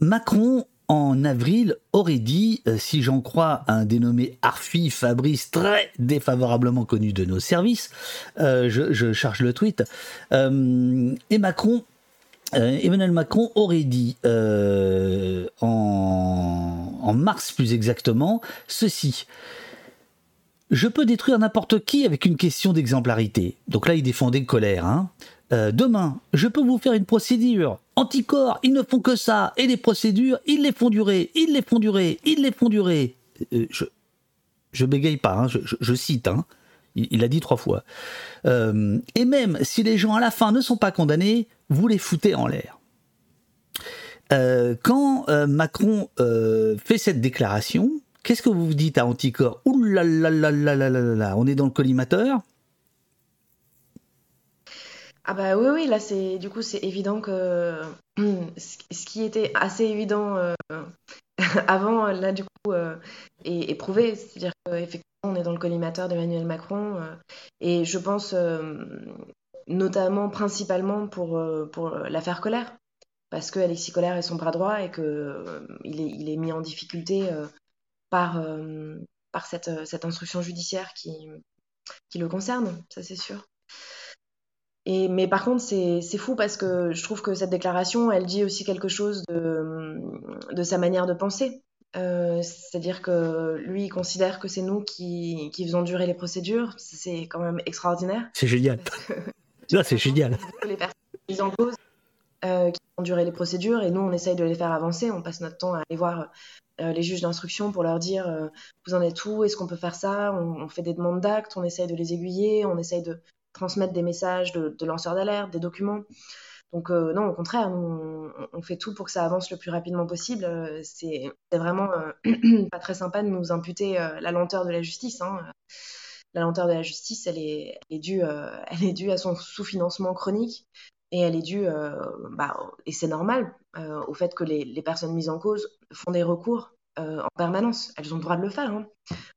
Macron en avril, aurait dit, euh, si j'en crois un dénommé Arfi Fabrice, très défavorablement connu de nos services, euh, je, charge le tweet, euh, et Macron, Emmanuel Macron aurait dit en, mars plus exactement ceci. Je peux détruire n'importe qui avec une question d'exemplarité. Donc là, il défendait colère. Hein. Demain, je peux vous faire une procédure. Anticorps, ils ne font que ça. Et les procédures, ils les font durer, ils les font durer, ils les font durer. Euh, je, je bégaye pas, hein, je, cite. Hein. Il, a dit trois fois. Euh, et même si les gens à la fin ne sont pas condamnés, vous les foutez en l'air. quand Macron fait cette déclaration, qu'est-ce que vous vous dites à Anticorps? Ouh on est dans le collimateur ah bah oui, oui, là c'est du coup c'est évident que ce qui était assez évident euh, avant, là du coup euh, est, prouvé, c'est-à-dire qu'effectivement on est dans le collimateur d'Emmanuel Macron euh, et je pense notamment principalement pour, pour l'affaire Colère. Parce que Alexis Colère est son bras droit et que il, est, il est mis en difficulté par, par cette, cette instruction judiciaire qui, qui le concerne, ça c'est sûr mais par contre, c'est fou parce que je trouve que cette déclaration, elle dit aussi quelque chose de, de sa manière de penser. Euh, c'est-à-dire que lui, il considère que c'est nous qui, qui, faisons durer les procédures. C'est quand même extraordinaire. C'est génial. c'est génial. Les personnes mises en cause euh, qui font durer les procédures et nous, on essaye de les faire avancer. On passe notre temps à aller voir euh, les juges d'instruction pour leur dire vous en êtes où? Est-ce qu'on peut faire ça? On, on, fait des demandes d'actes, on essaye de les aiguiller, on essaye de, transmettre des messages de, lanceurs d'alerte, des documents. Donc euh, non, au contraire, on, fait tout pour que ça avance le plus rapidement possible. Euh, c'est vraiment euh, pas très sympa de nous imputer la lenteur de la justice. Hein. La lenteur de la justice, elle est, due, elle est due à son sous-financement chronique et elle est due, bah, et c'est normal, au fait que les, personnes mises en cause font des recours en permanence. Elles ont le droit de le faire. Hein.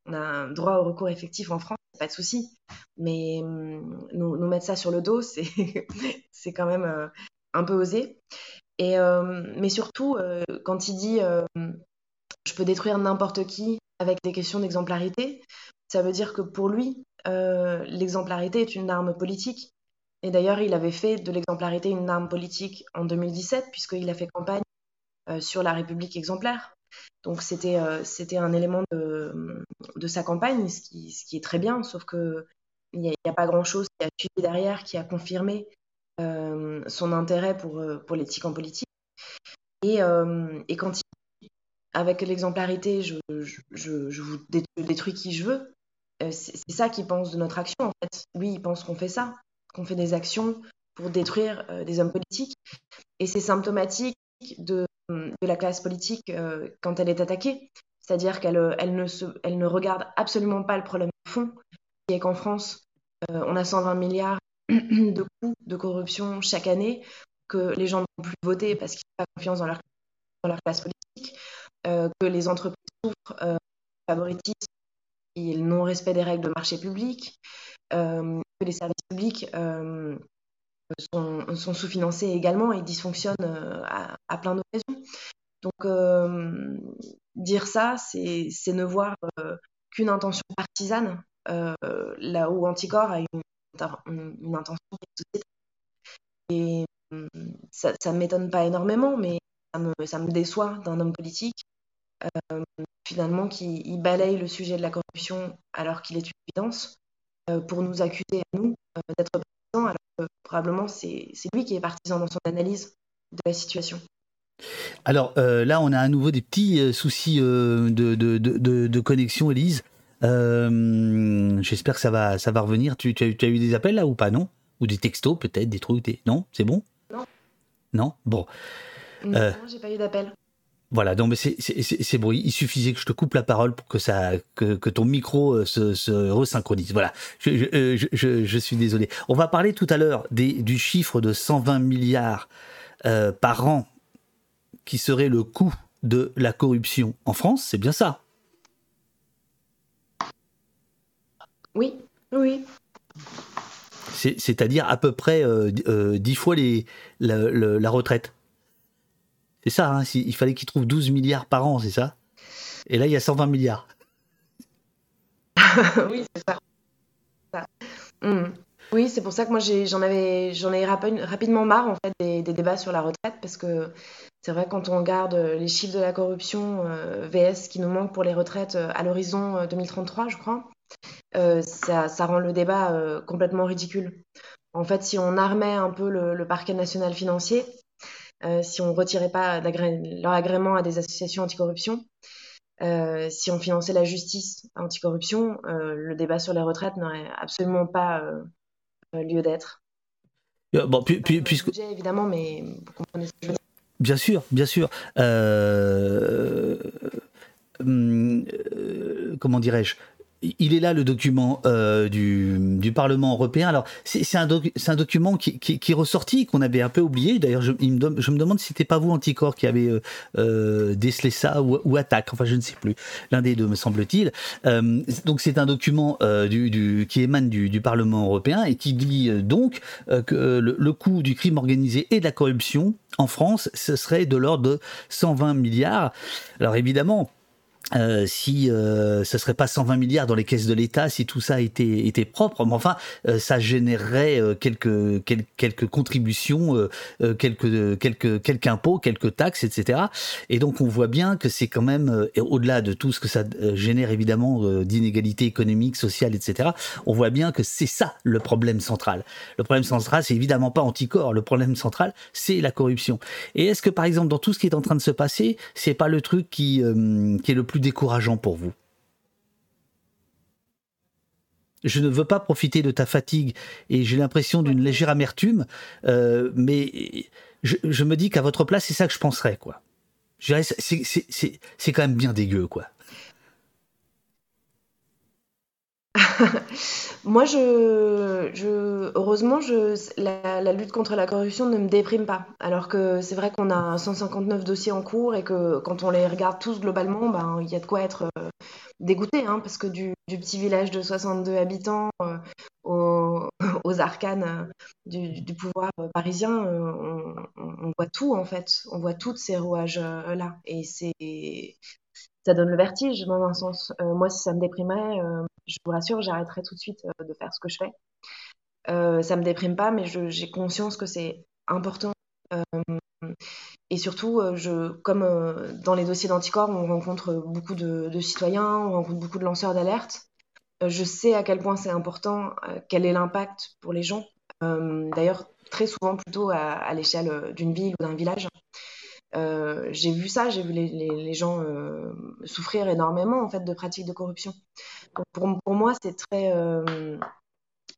On a un droit au recours effectif en France pas de souci. Mais hum, nous, mettre ça sur le dos, c'est quand même euh, un peu osé. Et, euh, mais surtout, euh, quand il dit je peux détruire n'importe qui avec des questions d'exemplarité, ça veut dire que pour lui, l'exemplarité est une arme politique. Et d'ailleurs, il avait fait de l'exemplarité une arme politique en 2017, puisqu'il a fait campagne sur la République exemplaire. Donc c'était euh, c'était un élément de, de sa campagne, ce qui, ce qui, est très bien, sauf que il n'y a, pas grand-chose qui a suivi derrière, qui a confirmé euh, son intérêt pour, euh, pour l'éthique en politique. Et, et quand il, avec l'exemplarité, je, je, je, vous détruis qui je veux, c'est ça qu'il pense de notre action en fait. Lui, il pense qu'on fait ça, qu'on fait des actions pour détruire des hommes politiques. Et c'est symptomatique de de la classe politique euh, quand elle est attaquée. C'est-à-dire qu'elle euh, ne, regarde absolument pas le problème de fond, qui est qu'en France, euh, on a 120 milliards de coûts de corruption chaque année, que les gens n'ont plus voté parce qu'ils n'ont pas confiance dans leur, classe politique, que les entreprises souffrent euh, favoritisme et le non-respect des règles de marché public, que les services publics sont, sous-financés également et dysfonctionnent euh, à, plein d'occasions. Donc, euh, dire ça, c'est ne voir euh, qu'une intention partisane, là où Anticor a une, une, intention de Et ça ne m'étonne pas énormément, mais ça me, déçoit d'un homme politique, finalement, qui balaye le sujet de la corruption alors qu'il est une évidence, pour nous accuser à nous d'être présents alors probablement c'est lui qui est partisan dans son analyse de la situation. Alors là, on a à nouveau des petits soucis de, de, de, connexion, Elise. J'espère que ça va, ça va revenir. Tu, tu, as, tu, as, eu des appels là ou pas, non? Ou des textos peut-être, des trucs des... Non? C'est bon? Non. Non? Bon. Non, j'ai pas eu d'appel. Voilà, donc c'est bon. Il suffisait que je te coupe la parole pour que ça, que, que ton micro euh, se, se resynchronise. Voilà, je, je, euh, je, je, suis désolé. On va parler tout à l'heure du chiffre de 120 milliards euh, par an qui serait le coût de la corruption en France. C'est bien ça? Oui, oui. C'est-à-dire à peu près euh, 10 fois les, la, la retraite. C'est ça, hein, il fallait qu'il trouve 12 milliards par an, c'est ça? Et là, il y a 120 milliards. oui, c'est ça. Hmm. Oui, c'est pour ça que moi j'en avais ai rapidement marre en fait des, débats sur la retraite parce que c'est vrai quand on regarde les chiffres de la corruption euh, VS qui nous manque pour les retraites euh, à l'horizon 2033, euh, je crois, ça, rend le débat complètement ridicule. En fait, si on armait un peu le parquet national financier, euh, si on retirait pas leur agrément à des associations anticorruption, euh, si on finançait la justice anticorruption, euh, le débat sur les retraites n'aurait absolument pas lieu d'être. Bon, puisque... évidemment, mais vous comprenez ce que je veux dire. Bien sûr, bien sûr. Hum, comment dirais-je? Il est là le document euh, du, Parlement européen. Alors, c'est un, document qui, qui, est ressorti, qu'on avait un peu oublié. D'ailleurs, je, me, demande si c'était pas vous, Anticor, qui avez euh, euh, décelé ça ou, Attaque. Enfin, je ne sais plus. L'un des deux, me semble-t-il. donc, c'est un document qui émane du, Parlement européen et qui dit donc que le, le coût du crime organisé et de la corruption en France, ce serait de l'ordre de 120 milliards. Alors, évidemment, euh, si euh, ce serait pas 120 milliards dans les caisses de l'État si tout ça était était propre. Mais enfin euh, ça générerait euh, quelques, quelques, quelques contributions quelques quelques quelques impôts quelques taxes etc et donc on voit bien que c'est quand même au-delà de tout ce que ça génère évidemment d'inégalités économiques sociales etc on voit bien que c'est ça le problème central. Le problème central c'est évidemment pas anticorps. Le problème central c'est la corruption. Et est-ce que par exemple dans tout ce qui est en train de se passer c'est pas le truc qui qui est le plus décourageant pour vous je ne veux pas profiter de ta fatigue et j'ai l'impression d'une légère amertume, euh, mais je, me dis qu'à votre place, c'est ça que je penserais, quoi. C'est quand même bien dégueu, quoi. Moi, heureusement, la, lutte contre la corruption ne me déprime pas. Alors que c'est vrai qu'on a 159 dossiers en cours et que quand on les regarde tous globalement, ben, il y a de quoi être euh, dégoûté. Hein, parce que du, petit village de 62 habitants euh, aux, arcanes euh, du, pouvoir parisien, on, on, voit tout en fait. On voit tous ces rouages-là. Et c'est ça donne le vertige dans un sens. Euh, moi, si ça me déprimait, euh, je vous rassure, j'arrêterais tout de suite euh, de faire ce que je fais. ça me déprime pas, mais j'ai conscience que c'est important. et surtout, comme dans les dossiers d'anticorps, on rencontre beaucoup de, citoyens, on rencontre beaucoup de lanceurs d'alerte. je sais à quel point c'est important, quel est l'impact pour les gens. D'ailleurs, très souvent plutôt à l'échelle d'une ville ou d'un village. Euh, j'ai vu ça, j'ai vu les, gens euh, souffrir énormément en fait de pratiques de corruption. pour, moi, c'est très, euh,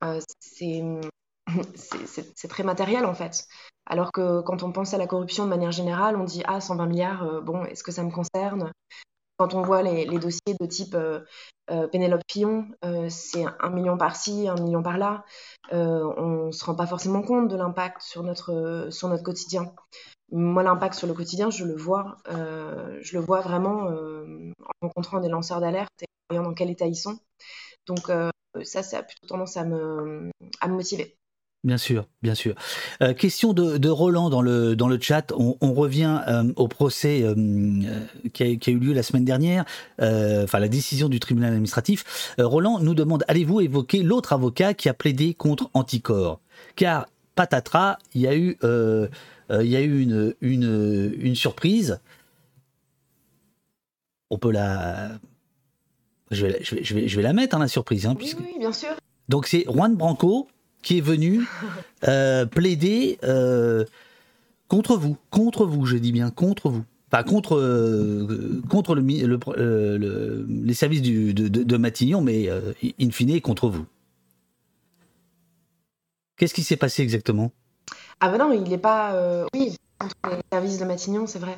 c'est très matériel en fait. Alors que quand on pense à la corruption de manière générale, on dit ah 120 milliards, bon, est-ce que ça me concerne? Quand on voit les, les, dossiers de type Pénélope Fillon, c'est un million par-ci, un million par-là. on ne se rend pas forcément compte de l'impact sur notre, sur notre quotidien moi, l'impact sur le quotidien, je le vois, euh, je le vois vraiment euh, en rencontrant des lanceurs d'alerte et en voyant dans quel état ils sont. Donc euh, ça, ça a plutôt tendance à me, à me motiver. Bien sûr, bien sûr. question de, Roland dans le, dans le chat. On, revient au procès qui, a, qui, a, eu lieu la semaine dernière, enfin la décision du tribunal administratif. Roland nous demande allez-vous évoquer l'autre avocat qui a plaidé contre Anticor? Car patatras, il y a eu il y a eu une, une, une, surprise. On peut la. Je vais, je vais, je vais, je vais la mettre, hein, la surprise. Hein, puisque... oui, bien sûr. Donc c'est Juan Branco qui est venu euh, plaider euh, Contre vous, contre vous, je dis bien contre vous. Enfin, contre, euh, contre le, le, les services du, de, de, Matignon, mais in fine, contre vous. Qu'est-ce qui s'est passé exactement? Ah ben non, il n'est pas... oui, contre les services de Matignon, c'est vrai.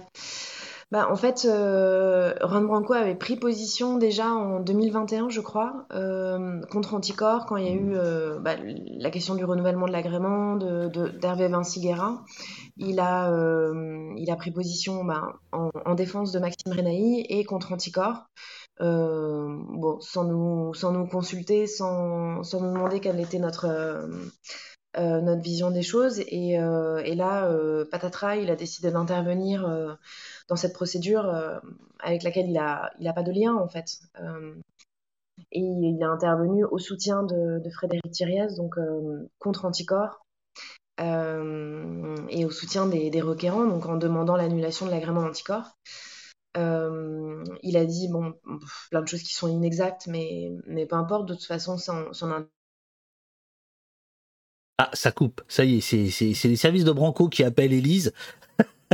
Bah, en fait, euh, Juan Branco avait pris position déjà en 2021, je crois, euh, contre Anticor, quand il y a eu euh, bah, la question du renouvellement de l'agrément d'Hervé de, Vinci. Il a, euh, il a pris position bah, en, défense de Maxime Renaï et contre Anticor. bon, sans nous, sans nous consulter, sans, sans nous demander quelle était notre, notre vision des choses. Et, et là, Patatra, il a décidé d'intervenir dans cette procédure euh, avec laquelle il n'a a pas de lien en fait. Euh, et il a intervenu au soutien de, Frédéric Thiriez, donc euh, contre Anticor, et au soutien des, requérants, donc en demandant l'annulation de l'agrément Anticor. il a dit bon, plein de choses qui sont inexactes, mais, mais peu importe, de toute façon, son, son ah, ça coupe. Ça y est, c'est les services de Branco qui appellent Élise.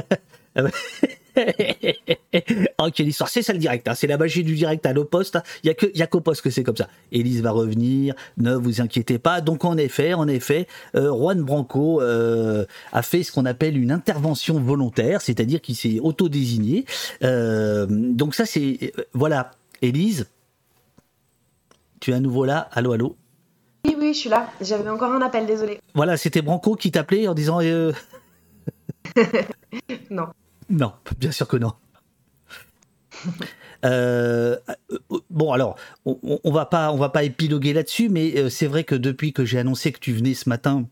Ah oh, quelle histoire. C'est ça le direct. Hein. C'est la magie du direct à l'opposte. Il n'y a qu'au poste que c'est comme ça. Élise va revenir. Ne vous inquiétez pas. Donc, en effet, en effet, euh, Juan Branco euh, a fait ce qu'on appelle une intervention volontaire, c'est-à-dire qu'il s'est auto-désigné. Euh, donc, ça, c'est. voilà. Élise, tu es à nouveau là. Allô, allô Oui, oui, je suis là. J'avais encore un appel, désolé. Voilà, c'était Branco qui t'appelait en disant. non. Non, bien sûr que non. Euh, bon alors, on, on, va pas, on va pas épiloguer là-dessus, mais euh, c'est vrai que depuis que j'ai annoncé que tu venais ce matin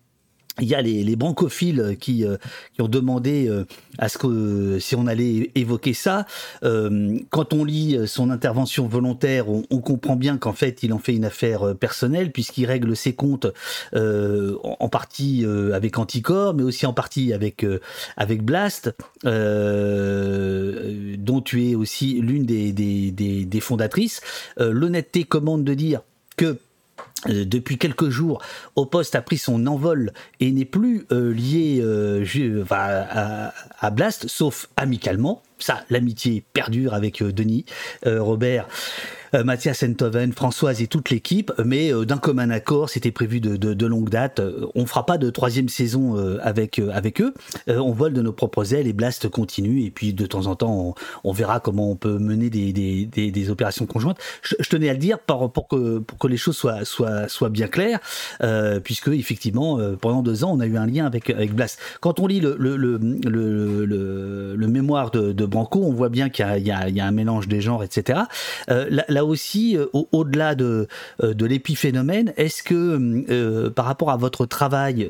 il y a les, les brancophiles qui, euh, qui ont demandé euh, à ce que si on allait évoquer ça. Euh, quand on lit son intervention volontaire, on, on comprend bien qu'en fait il en fait une affaire personnelle puisqu'il règle ses comptes en, en, partie avec Anticor, mais aussi en partie avec avec Blast, dont tu es aussi l'une des, des, des, des fondatrices. L'honnêteté commande de dire que euh, depuis quelques jours, Au Poste a pris son envol et n'est plus euh, lié euh, à, à, Blast, sauf amicalement. Ça, l'amitié perdure avec Denis, Robert. Euh, Mathias Enthoven, Françoise et toute l'équipe, mais euh, d'un commun accord, c'était prévu de, de, longue date. Euh, on fera pas de troisième saison avec avec eux. on vole de nos propres ailes et Blast continue. Et puis de temps en temps, on, verra comment on peut mener des, des, des, opérations conjointes. Je, tenais à le dire pour, pour que pour que les choses soient soient soient bien claires, puisque effectivement, pendant deux ans, on a eu un lien avec avec Blast. Quand on lit le le, le, le, le mémoire de, de, Branco, on voit bien qu'il y, y, y a, un mélange des genres, etc. là, aussi, euh, au-delà de, euh, de l'épiphénomène, est-ce que euh, par rapport à votre travail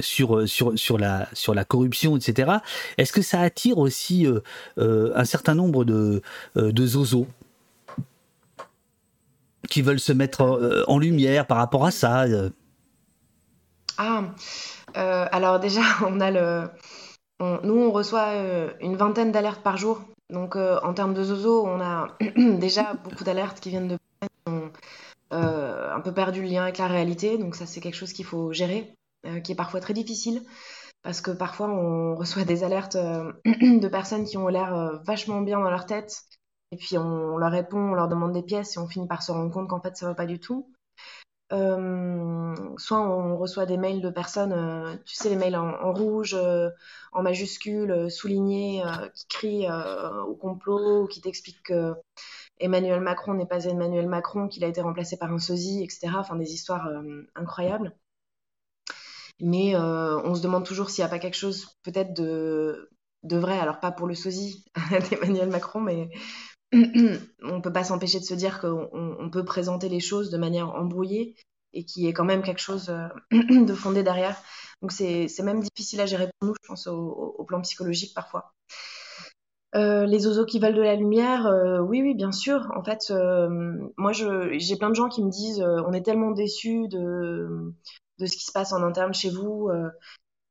sur la corruption, etc., est-ce que ça attire aussi un certain nombre de, de zozos qui veulent se mettre en lumière par rapport à ça Ah, alors déjà, on a le... nous, on reçoit une vingtaine d'alertes par jour donc euh, en termes de zozo, on a déjà beaucoup d'alertes qui viennent de qui ont euh, un peu perdu le lien avec la réalité. Donc ça, c'est quelque chose qu'il faut gérer, euh, qui est parfois très difficile. Parce que parfois, on reçoit des alertes de personnes qui ont l'air vachement bien dans leur tête. Et puis, on, leur répond, on leur demande des pièces et on finit par se rendre compte qu'en fait, ça va pas du tout. Euh, soit on reçoit des mails de personnes, euh, tu sais, les mails en, rouge, euh, en majuscule, soulignés, qui crient au complot, qui t'expliquent que Emmanuel Macron n'est pas Emmanuel Macron, qu'il a été remplacé par un sosie, etc. Enfin, des histoires incroyables. Mais on se demande toujours s'il n'y a pas quelque chose peut-être de, de vrai, alors pas pour le sosie d'Emmanuel Macron, mais on peut pas s'empêcher de se dire qu'on peut présenter les choses de manière embrouillée et qu'il y quand même quelque chose euh, de fondé derrière. Donc c'est même difficile à gérer pour nous, je pense, au, plan psychologique parfois. Euh, les oiseaux qui veulent de la lumière, euh, oui, oui, bien sûr. En fait, moi, j'ai plein de gens qui me disent on est tellement déçus de, de ce qui se passe en interne chez vous.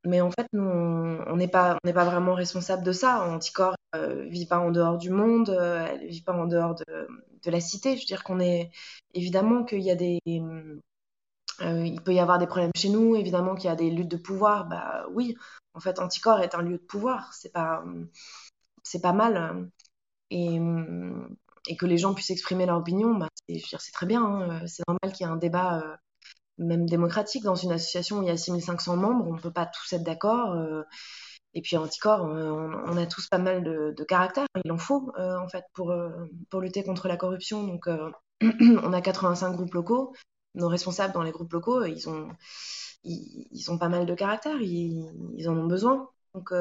mais en fait, nous, on n'est pas, on pas vraiment responsable de ça. Anticor ne vit pas en dehors du monde, elle ne vit pas en dehors de, la cité. Je veux dire qu'on est évidemment qu'il y a des, il peut y avoir des problèmes chez nous, évidemment qu'il y a des luttes de pouvoir. Bah oui, en fait, Anticor est un lieu de pouvoir. C'est pas, c'est pas mal. Et, que les gens puissent exprimer leur opinion, bah, c'est très bien. Hein. C'est normal qu'il y ait un débat, même démocratique, dans une association où il y a 6500 membres. On ne peut pas tous être d'accord. Et puis Anticor, on, a tous pas mal de, de caractère, il en faut en fait pour, pour lutter contre la corruption. Donc on a 85 groupes locaux, nos responsables dans les groupes locaux, ils ont, ils, ont pas mal de caractère, ils, en ont besoin. Donc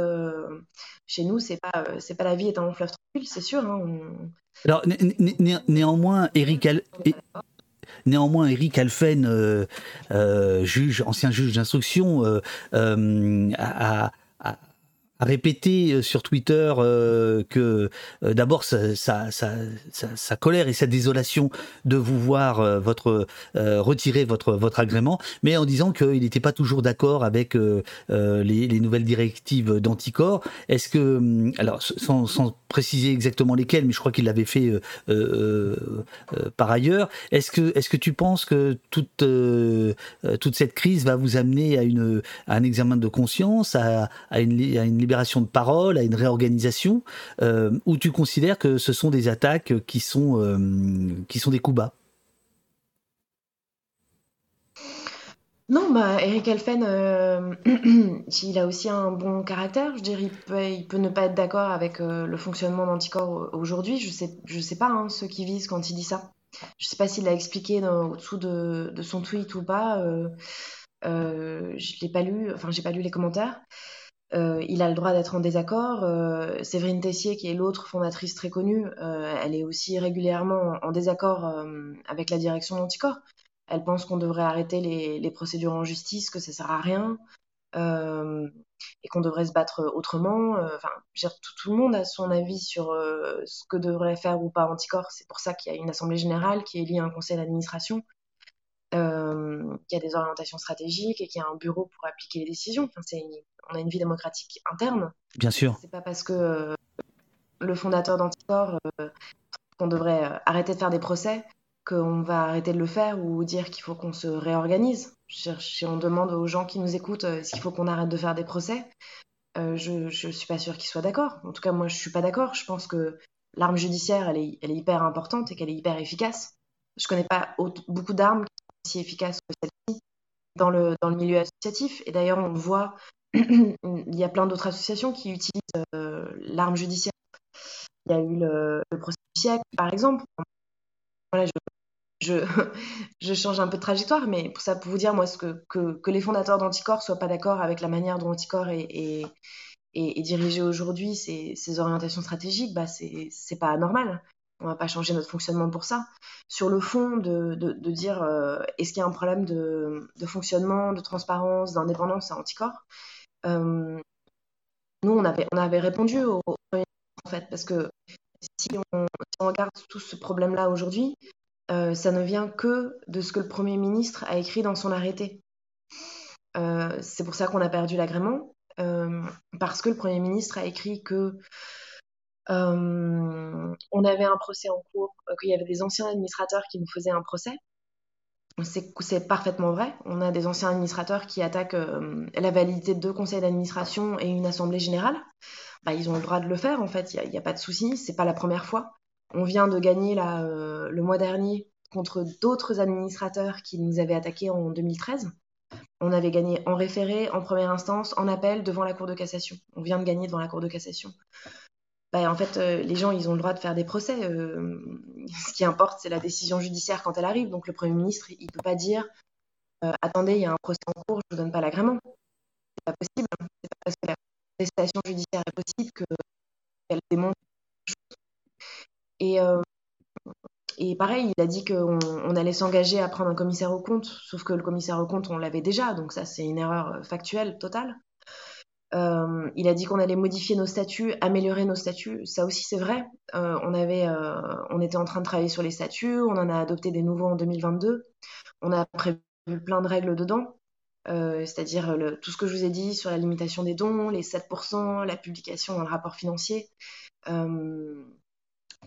chez nous, c'est pas c'est pas la vie est un long fleuve tranquille, c'est sûr. Hein, Alors néanmoins, Eric, Néanmoins, Eric Alphen, juge, ancien juge d'instruction, a répété euh, sur Twitter euh, que euh, d'abord sa, sa, sa, colère et sa désolation de vous voir votre retirer votre votre agrément, mais en disant qu'il n'était pas toujours d'accord avec les, les, nouvelles directives d'anticorps. Est-ce que hum, alors sans, sans, préciser exactement lesquelles, mais je crois qu'il l'avait fait par ailleurs. Est-ce que est-ce que tu penses que toute toute cette crise va vous amener à une un examen de conscience, à, à une à libération de parole, à une réorganisation, euh, où tu considères que ce sont des attaques qui sont, euh, qui sont des coups bas? Non, bah, Eric Elfen, euh, il a aussi un bon caractère. Je dirais, il peut, il peut ne pas être d'accord avec le fonctionnement d'Anticor aujourd'hui. Je sais, je sais pas hein, ceux qui visent quand il dit ça. Je sais pas s'il l'a expliqué au-dessous de, de, son tweet ou pas. je l'ai pas lu, enfin, j'ai pas lu les commentaires. Euh, il a le droit d'être en désaccord. Euh, Séverine Tessier, qui est l'autre fondatrice très connue, euh, elle est aussi régulièrement en, désaccord avec la direction d'Anticor. Elle pense qu'on devrait arrêter les, procédures en justice, que ça sert à rien, et qu'on devrait se battre autrement. Enfin, tout, tout, le monde a son avis sur ce que devrait faire ou pas Anticor. C'est pour ça qu'il y a une assemblée générale qui élit un conseil d'administration euh, qu'il y a des orientations stratégiques et qu'il y a un bureau pour appliquer les décisions. Enfin, c'est on a une vie démocratique interne. Bien sûr. C'est pas parce que euh, le fondateur d'Anticor euh, qu'on devrait euh, arrêter de faire des procès qu'on va arrêter de le faire ou dire qu'il faut qu'on se réorganise. Si on demande aux gens qui nous écoutent est-ce qu'il faut qu'on arrête de faire des procès, je ne suis pas sûre qu'ils soient d'accord. En tout cas, moi, je suis pas d'accord. Je pense que l'arme judiciaire, elle est, elle est hyper importante et qu'elle est hyper efficace. Je connais pas beaucoup d'armes aussi efficaces que celle-ci dans le, dans le milieu associatif. Et d'ailleurs, on voit il y a plein d'autres associations qui utilisent euh, l'arme judiciaire. Il y a eu le, procès du siècle, par exemple. je, je, change un peu de trajectoire, mais pour ça, pour vous dire, moi, ce que, que, les fondateurs d'Anticor soient pas d'accord avec la manière dont Anticor est, est, dirigé aujourd'hui, ses, orientations stratégiques, bah, c'est pas normal. On va pas changer notre fonctionnement pour ça. Sur le fond, de, de, dire euh, est-ce qu'il y a un problème de, de fonctionnement, de transparence, d'indépendance à Anticor euh, nous, on avait, on avait répondu au, en fait, parce que si on, regarde tout ce problème-là aujourd'hui, euh, ça ne vient que de ce que le Premier ministre a écrit dans son arrêté. C'est pour ça qu'on a perdu l'agrément, parce que le Premier ministre a écrit que on avait un procès en cours, qu'il y avait des anciens administrateurs qui nous faisaient un procès, c'est parfaitement vrai. On a des anciens administrateurs qui attaquent euh, la validité de deux conseils d'administration et une assemblée générale. Bah, ils ont le droit de le faire, en fait, il n'y a, pas de souci, c'est pas la première fois. On vient de gagner euh, le mois dernier contre d'autres administrateurs qui nous avaient attaqués en 2013. On avait gagné en référé, en première instance, en appel devant la Cour de cassation. On vient de gagner devant la Cour de cassation. Bah, en fait, euh, les gens, ils ont le droit de faire des procès. Euh, ce qui importe, c'est la décision judiciaire quand elle arrive. Donc, le Premier ministre, il ne peut pas dire euh, Attendez, il y a un procès en cours, je ne vous donne pas l'agrément. C'est pas possible. C'est pas parce que la contestation judiciaire est possible qu'elle démontre et, pareil, il a dit qu'on on allait s'engager à prendre un commissaire au compte, sauf que le commissaire au compte, on l'avait déjà. Donc, ça, c'est une erreur factuelle totale. Euh, il a dit qu'on allait modifier nos statuts, améliorer nos statuts. Ça aussi, c'est vrai. Euh, euh, on était en train de travailler sur les statuts. On en a adopté des nouveaux en 2022. On a prévu plein de règles dedans. c'est-à-dire tout ce que je vous ai dit sur la limitation des dons, les 7%, la publication dans le rapport financier.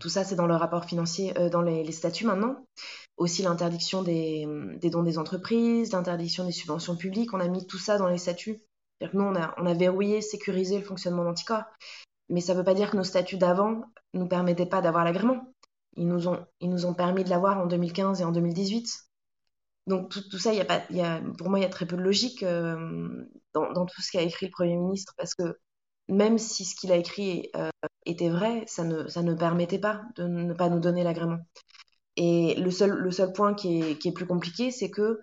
Tout ça, c'est dans le rapport financier, dans les, statuts maintenant. Aussi l'interdiction des, dons des entreprises, l'interdiction des subventions publiques. On a mis tout ça dans les statuts. Nous, on a, verrouillé, sécurisé le fonctionnement d'Anticorps. Mais ça ne veut pas dire que nos statuts d'avant ne nous permettaient pas d'avoir l'agrément. Ils nous, ont, permis de l'avoir en 2015 et en 2018. Donc tout, ça, y a pas, y a, pour moi, il y a très peu de logique euh, dans, tout ce qu'a écrit le Premier ministre, parce que même si ce qu'il a écrit euh, était vrai, ça ne, ça permettait pas de ne pas nous donner l'agrément. Et le seul, point qui est plus compliqué, c'est que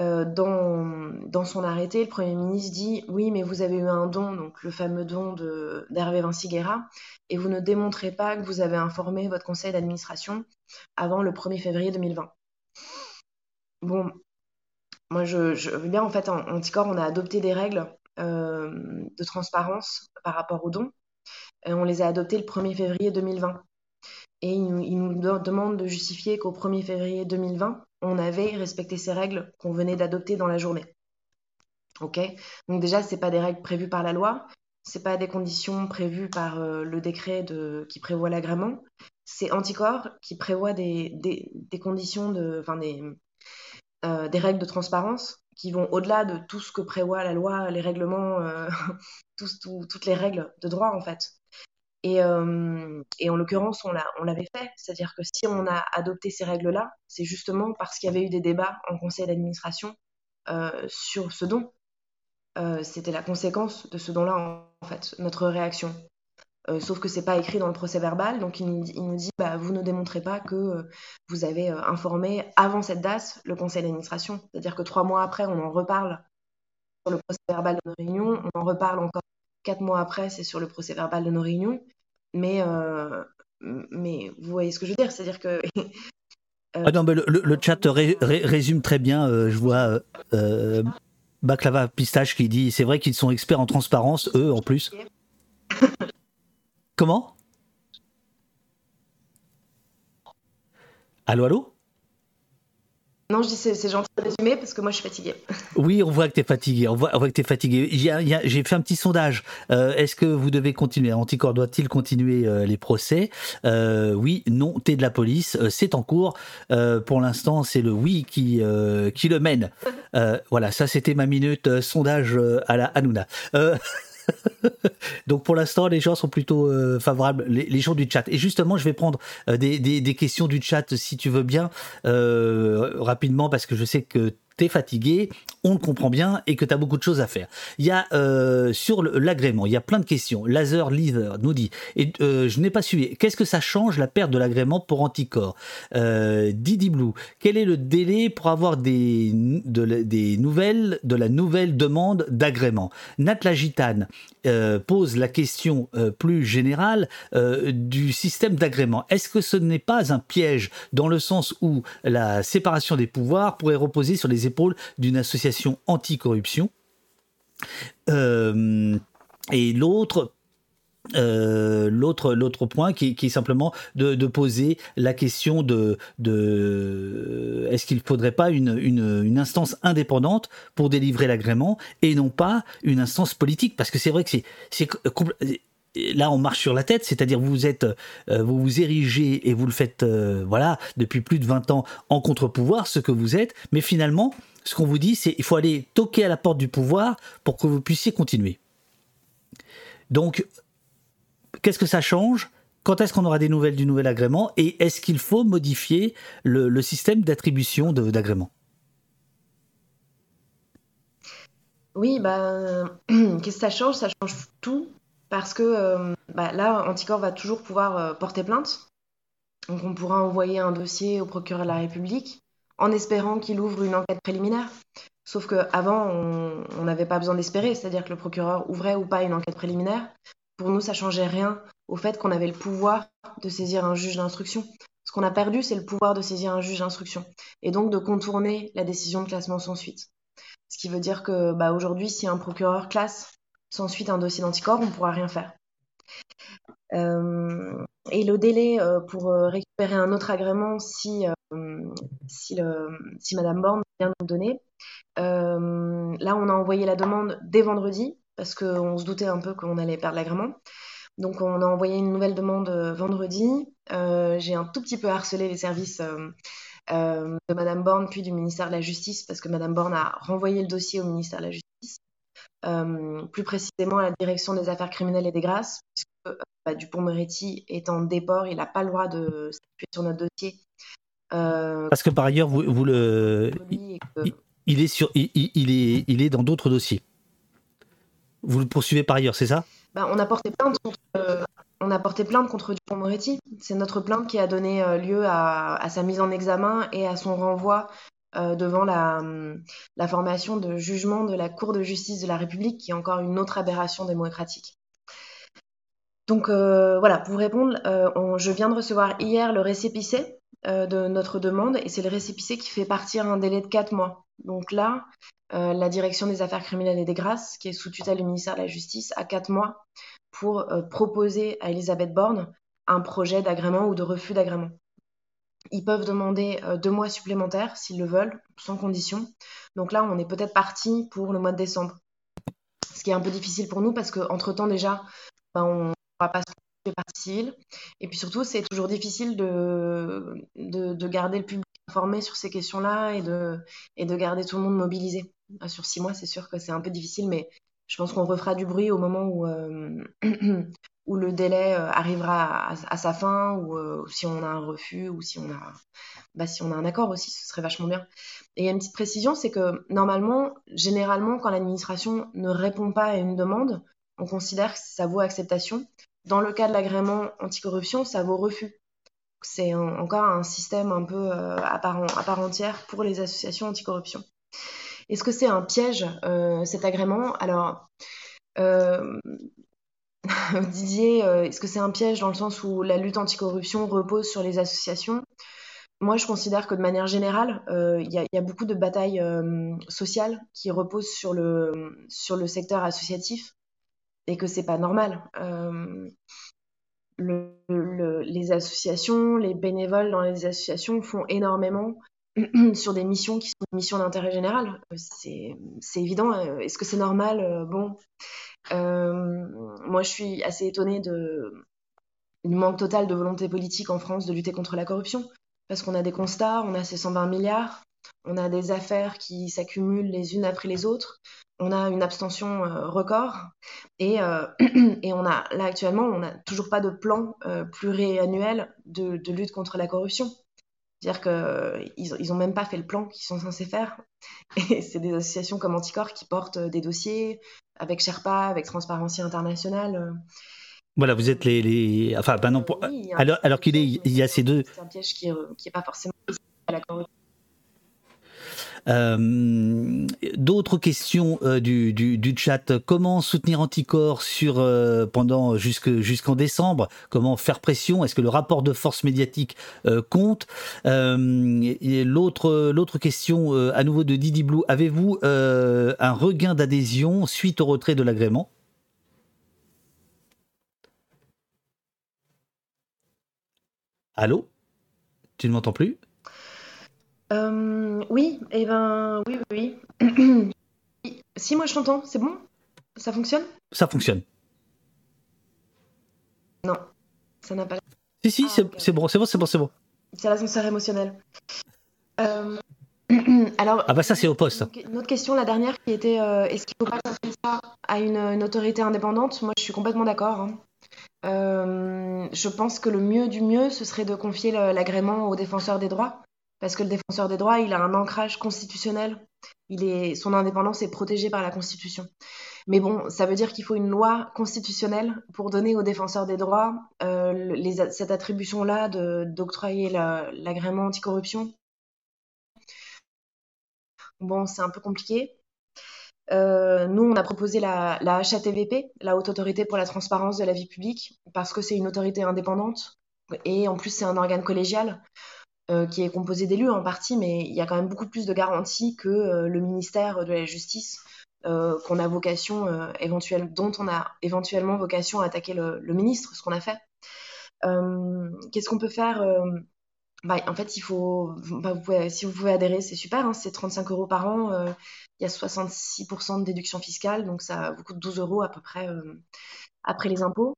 euh, dans, son arrêté, le Premier ministre dit Oui, mais vous avez eu un don, donc le fameux don d'Hervé Vinci Guerra, et vous ne démontrez pas que vous avez informé votre conseil d'administration avant le 1er février 2020. Bon, moi je, veux bien, en fait, en Anticor, on a adopté des règles euh, de transparence par rapport aux dons. on les a adoptées le 1er février 2020. Et il, nous demande de justifier qu'au 1er février 2020, on avait respecté ces règles qu'on venait d'adopter dans la journée. Ok? Donc déjà, ce pas des règles prévues par la loi, c'est pas des conditions prévues par euh, le décret qui prévoit l'agrément. C'est Anticor qui prévoit des, des, conditions de, des, euh, des règles de transparence qui vont au-delà de tout ce que prévoit la loi, les règlements, euh, toutes les règles de droit en fait. Et, euh, et, en l'occurrence, on l'avait fait. C'est-à-dire que si on a adopté ces règles-là, c'est justement parce qu'il y avait eu des débats en conseil d'administration euh, sur ce don. Euh, C'était la conséquence de ce don-là, en fait, notre réaction. Sauf que c'est pas écrit dans le procès verbal, donc il nous, nous dit bah, vous ne démontrez pas que vous avez informé avant cette date le conseil d'administration. C'est-à-dire que trois mois après, on en reparle sur le procès verbal de nos réunions, on en reparle encore Quatre mois après, c'est sur le procès verbal de nos réunions. Mais, euh, mais vous voyez ce que je veux dire C'est-à-dire que. Euh, ah non, mais le, chat résume très bien. Euh, je vois Baklava Pistache qui dit c'est vrai qu'ils sont experts en transparence, eux en plus. Comment? Allô, allô? Non, je dis c'est gentil de résumer parce que moi je suis fatiguée. Oui, on voit que tu es fatigué. On voit, que. J'ai fait un petit sondage. Euh, est-ce que vous devez continuer? Anticor doit-il continuer euh, les procès? Euh, Oui, non, t'es de la police. c'est en cours. pour l'instant, c'est le oui qui, qui le mène. voilà, ça c'était ma minute sondage à la Hanouna. Donc pour l'instant, les gens sont plutôt euh, favorables, les, gens du chat. Et justement, je vais prendre euh, des, questions du chat, si tu veux bien, euh, rapidement, parce que je sais que fatigué, on le comprend bien et que tu as beaucoup de choses à faire. Il y a euh, sur l'agrément, il y a plein de questions. Laser Leader nous dit, et euh, je n'ai pas suivi, qu'est-ce que ça change la perte de l'agrément pour Anticor euh, Didi Blue, quel est le délai pour avoir des, nouvelles de la nouvelle demande d'agrément? Nat Gitane pose la question plus générale du système d'agrément. Est-ce que ce n'est pas un piège dans le sens où la séparation des pouvoirs pourrait reposer sur les d'une association anticorruption. Euh, et l'autre euh, point qui, est simplement de, poser la question de, est-ce qu'il ne faudrait pas une, une, instance indépendante pour délivrer l'agrément et non pas une instance politique? Parce que c'est vrai que c'est là on marche sur la tête, c'est-à-dire vous êtes, euh, vous vous érigez et vous le faites, euh, voilà, depuis plus de 20 ans en contre-pouvoir, ce que vous êtes, mais finalement, ce qu'on vous dit, c'est il faut aller toquer à la porte du pouvoir pour que vous puissiez continuer. Donc, qu'est-ce que ça change? Quand est-ce qu'on aura des nouvelles du nouvel agrément? Et est-ce qu'il faut modifier le, système d'attribution d'agrément? Oui, bah, qu'est-ce que ça change? Ça change tout parce que euh, bah, là, Anticor va toujours pouvoir euh, porter plainte. Donc on pourra envoyer un dossier au procureur de la République en espérant qu'il ouvre une enquête préliminaire. Sauf qu'avant, on n'avait pas besoin d'espérer, c'est-à-dire que le procureur ouvrait ou pas une enquête préliminaire. Pour nous, ça changeait rien au fait qu'on avait le pouvoir de saisir un juge d'instruction. Ce qu'on a perdu, c'est le pouvoir de saisir un juge d'instruction et donc de contourner la décision de classement sans suite. Ce qui veut dire que bah, aujourd'hui, si un procureur classe sans suite un dossier d'anticorps, on ne pourra rien faire. Euh, et le délai euh, pour euh, récupérer un autre agrément si, si, Madame Borne vient nous donner. là, on a envoyé la demande dès vendredi parce qu'on se doutait un peu qu'on allait perdre l'agrément. Donc, on a envoyé une nouvelle demande vendredi. j'ai un tout petit peu harcelé les services de Madame Borne puis du ministère de la Justice parce que Madame Borne a renvoyé le dossier au ministère de la Justice. Plus précisément à la direction des affaires criminelles et des grâces, puisque bah, Dupont-Moretti est en déport, il n'a pas le droit de s'appuyer sur notre dossier. Parce que par ailleurs, vous, vous le, il, est sur, il, est, il est dans d'autres dossiers. Vous le poursuivez par ailleurs, c'est ça? Bah, on a porté plainte contre, euh, on a porté plainte contre Dupont-Moretti. C'est notre plainte qui a donné euh, lieu à, sa mise en examen et à son renvoi euh, devant la, la, formation de jugement de la Cour de justice de la République, qui est encore une autre aberration démocratique. Donc voilà, pour répondre, je viens de recevoir hier le récépissé de notre demande et c'est le récépissé qui fait partir un délai de 4 mois. Donc là, euh, la direction des affaires criminelles et des grâces, qui est sous tutelle du ministère de la Justice, a quatre mois pour euh, proposer à Elisabeth Borne un projet d'agrément ou de refus d'agrément. Ils peuvent demander euh, deux mois supplémentaires s'ils le veulent, sans condition. Donc là, on est peut-être parti pour le mois de décembre. Ce qui est un peu difficile pour nous parce qu'entre-temps, déjà, ben, on ne va pas se civiles. Et puis surtout, c'est toujours difficile de, de, garder le public informé sur ces questions-là et de, et de garder tout le monde mobilisé. Ah, sur six mois, c'est sûr que c'est un peu difficile, mais je pense qu'on refera du bruit au moment où, euh, où le délai euh, arrivera à, sa fin, ou euh, si on a un refus, ou si on a, bah, si on a un accord aussi, ce serait vachement bien. Et il y a une petite précision, c'est que normalement, généralement, quand l'administration ne répond pas à une demande, on considère que ça vaut acceptation. Dans le cas de l'agrément anticorruption, ça vaut refus. C'est encore un système un peu à, part, à part entière pour les associations anticorruption. Est-ce que c'est un piège, euh, cet agrément? Alors, euh, Didier, euh, est-ce que c'est un piège dans le sens où la lutte anticorruption repose sur les associations? Moi, je considère que de manière générale, il y, a beaucoup de batailles sociales qui reposent sur le, sur le secteur associatif et que c'est pas normal. les associations, les bénévoles dans les associations font énormément sur des missions qui sont des missions d'intérêt général. Euh, c'est évident. Euh, est-ce que c'est normal? Euh, Bon, moi je suis assez étonnée de, du manque total de volonté politique en France de lutter contre la corruption. Parce qu'on a des constats, on a ces 120 milliards, on a des affaires qui s'accumulent les unes après les autres, on a une abstention record, et, et, on a là actuellement, on n'a toujours pas de plan pluriannuel de lutte contre la corruption. C'est-à-dire qu'ils n'ont même pas fait le plan qu'ils sont censés faire. Et c'est des associations comme Anticor qui portent euh, des dossiers avec Sherpa, avec Transparency International. Euh. Voilà, vous êtes les. Enfin, ben non, alors, alors qu'il est, il y a ces deux. C'est un piège qui n'est euh, pas forcément à la corruption. Euh, d'autres questions euh, du, chat. Comment soutenir Anticor sur, euh, jusqu'en décembre? Comment faire pression? Est-ce que le rapport de force médiatique compte? L'autre question, à nouveau de Didi Blue. Avez-vous un regain d'adhésion suite au retrait de l'agrément? Allô? Tu ne m'entends plus? Euh, oui, et eh ben oui, oui, oui. si moi je t'entends, c'est bon? Ça fonctionne? Ça fonctionne. Non, ça n'a pas. Si si, ah, c'est bon, c'est bon, c'est bon, c'est bon. C'est l'ascenseur émotionnel. Euh, alors. Ah bah ça c'est au poste. Une autre question, la dernière, qui était euh, est-ce qu'il ne faut pas confier ça à une, autorité indépendante? Moi, je suis complètement d'accord. Hein. je pense que le mieux du mieux, ce serait de confier l'agrément aux défenseurs des droits parce que le défenseur des droits, il a un ancrage constitutionnel. Son indépendance est protégée par la Constitution. Mais bon, ça veut dire qu'il faut une loi constitutionnelle pour donner aux défenseurs des droits euh, cette attribution-là d'octroyer l'agrément anticorruption. Bon, c'est un peu compliqué. Euh, nous, on a proposé la, la HATVP, la Haute Autorité pour la Transparence de la Vie Publique, parce que c'est une autorité indépendante et en plus c'est un organe collégial. Euh, qui est composé d'élus en partie, mais il y a quand même beaucoup plus de garanties que euh, le ministère de la Justice, euh, qu'on a vocation éventuelle, dont on a éventuellement vocation à attaquer le, ministre, ce qu'on a fait. Qu'est-ce qu'on peut faire bah, en fait, il faut, bah, si vous pouvez adhérer, c'est super. Hein, c'est 35 euros par an. Il y a 66% de déduction fiscale, donc ça vous coûte 12 euros à peu près après les impôts.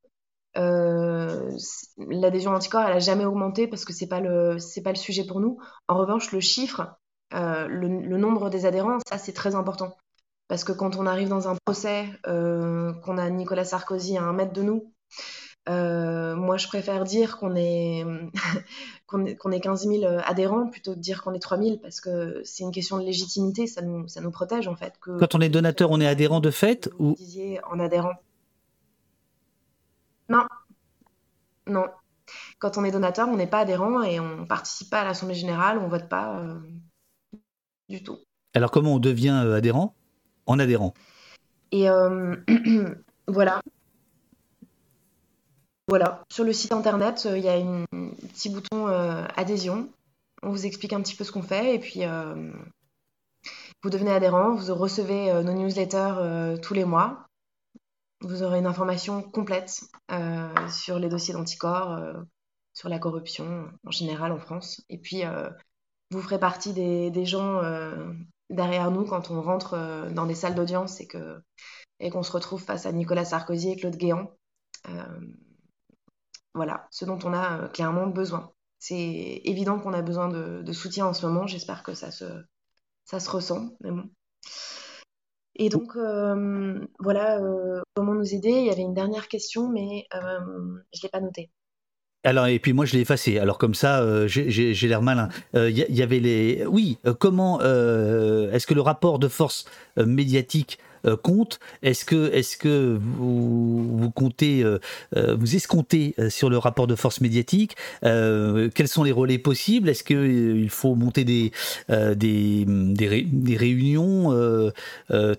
L'adhésion anticorps, elle a jamais augmenté parce que c'est pas le pas le sujet pour nous. En revanche, le chiffre, le, nombre des adhérents, ça c'est très important parce que quand on arrive dans un procès, qu'on a Nicolas Sarkozy à un mètre de nous, moi, je préfère dire qu'on est, qu'on est, est, 15 000 adhérents plutôt que dire qu'on est 3 000 parce que c'est une question de légitimité, ça nous, ça nous protège en fait. Que, Quand on est donateur, on est adhérent de fait ou Vous disiez en adhérent. Non. Non. Quand on est donateur, on n'est pas adhérent et on participe pas à l'Assemblée Générale, on vote pas euh, du tout. Alors comment on devient euh, adhérent? En adhérent. Et euh, voilà. Voilà, sur le site internet, il y a un petit bouton adhésion. On vous explique un petit peu ce qu'on fait et puis vous devenez adhérent, vous recevez nos newsletters tous les mois vous aurez une information complète euh, sur les dossiers d'anticorps, euh, sur la corruption en général en France. Et puis, euh, vous ferez partie des, gens derrière nous quand on rentre dans des salles d'audience et qu'on se retrouve face à Nicolas Sarkozy et Claude Guéant. voilà, ce dont on a clairement besoin. C'est évident qu'on a besoin de, de, soutien en ce moment. J'espère que ça se, ça se ressent. Mais bon. Et donc, euh, voilà euh, comment nous aider? Il y avait une dernière question, mais euh, je ne l'ai pas notée. Alors et puis moi je l'ai effacé. Alors comme ça, j'ai l'air malin. Il y, avait les. Oui. comment est-ce que le rapport de force médiatique euh, compte. Est-ce que, est que vous, vous comptez, euh, euh, vous escomptez sur le rapport de force médiatique Quels sont les relais possibles? Est-ce qu'il faut monter des, des, des, réunions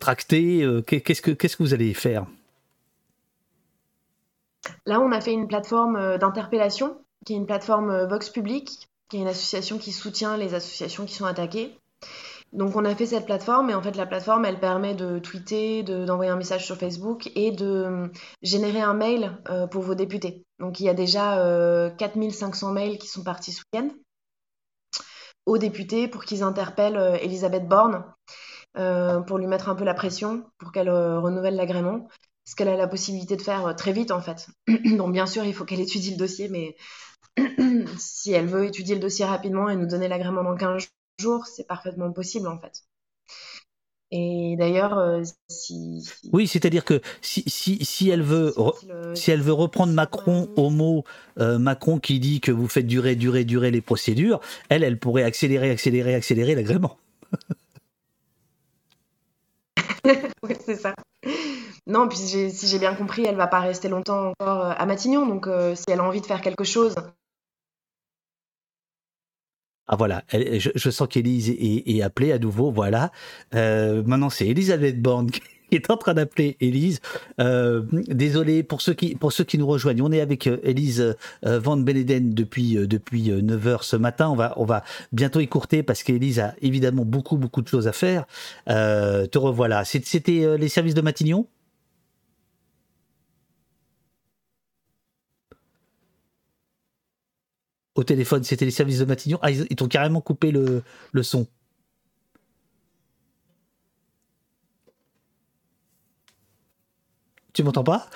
tractées Qu'est-ce que, qu'est-ce que vous allez faire? Là, on a fait une plateforme d'interpellation, qui est une plateforme Vox Public, qui est une association qui soutient les associations qui sont attaquées. Donc on a fait cette plateforme et en fait la plateforme elle permet de tweeter, d'envoyer un message sur Facebook et de euh, générer un mail euh, pour vos députés. Donc il y a déjà 4500 euh, mails qui sont partis ce week-end aux députés pour qu'ils interpellent Elisabeth Borne pour lui mettre un peu la pression pour qu'elle renouvelle l'agrément. Ce qu'elle a la possibilité de faire très vite en fait. Donc bien sûr il faut qu'elle étudie le dossier mais si elle veut étudier le dossier rapidement et nous donner l'agrément dans 15 jours, c'est parfaitement possible en fait. Et d'ailleurs, euh, si, Oui, c'est-à-dire que si, si, si, elle veut, si elle veut reprendre Macron au mot, euh, Macron qui dit que vous faites durer, durer, durer les procédures, elle, elle pourrait accélérer, accélérer, accélérer l'agrément. oui, c'est ça. Non, puis si j'ai bien compris, elle va pas rester longtemps encore euh, à Matignon. Donc, si elle a envie de faire quelque chose ah voilà, je, sens qu'Élise est, appelée à nouveau, voilà. Euh, maintenant c'est Elisabeth Borne qui est en train d'appeler Élise. Euh, désolé pour ceux, qui, pour ceux qui nous rejoignent, on est avec euh, Élise Van Beneden depuis, depuis 9h ce matin. On va, on va bientôt écourter parce qu'Élise a évidemment beaucoup beaucoup de choses à faire. te revoilà. C'était les services de Matignon? Au téléphone, c'était les services de Matignon. Ah, ils, t'ont carrément coupé le, le son. Tu m'entends pas?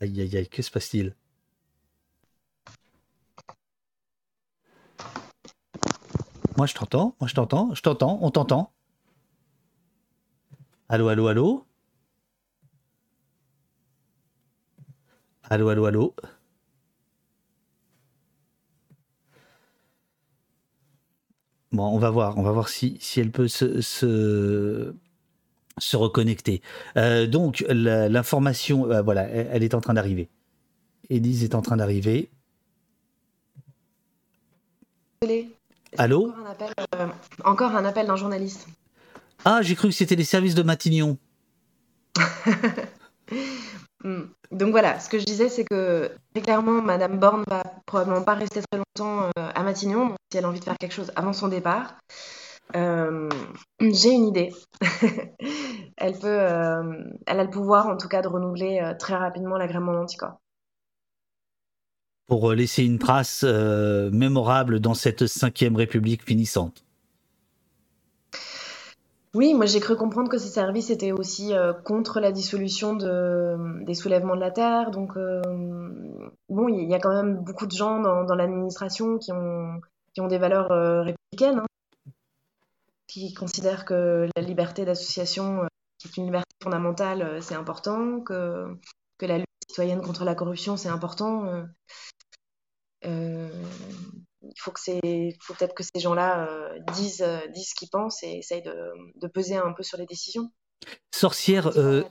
Aïe aïe aïe, que se passe-t-il? Moi je t'entends, moi je t'entends, je t'entends, on t'entend. Allô, allô, allô? Allô, allô, allô? Bon, on va voir, on va voir si, si elle peut se, se, reconnecter. Euh, donc, l'information, euh, voilà, elle, est en train d'arriver. Élise est en train d'arriver. Allô euh, Encore un appel d'un journaliste? Ah, j'ai cru que c'était les services de Matignon. Hmm. Donc voilà, ce que je disais, c'est que très clairement, Madame Borne va probablement pas rester très longtemps euh, à Matignon, si elle a envie de faire quelque chose avant son départ. Euh, j'ai une idée. elle peut, euh, elle a le pouvoir, en tout cas, de renouveler très rapidement l'agrément d'anticorps. Pour laisser une trace mémorable dans cette cinquième République finissante. Oui, moi j'ai cru comprendre que ces services étaient aussi euh, contre la dissolution de, des soulèvements de la terre. Donc, euh, bon, il y a quand même beaucoup de gens dans, l'administration qui ont, qui ont des valeurs euh, républicaines, hein, qui considèrent que la liberté d'association, qui est une liberté fondamentale, c'est important, que, que la lutte citoyenne contre la corruption, c'est important il faut que c'est, faut peut-être que ces gens-là euh, disent, euh, disent ce qu'ils pensent et essayent de, de, peser un peu sur les décisions. Sorcière. Euh,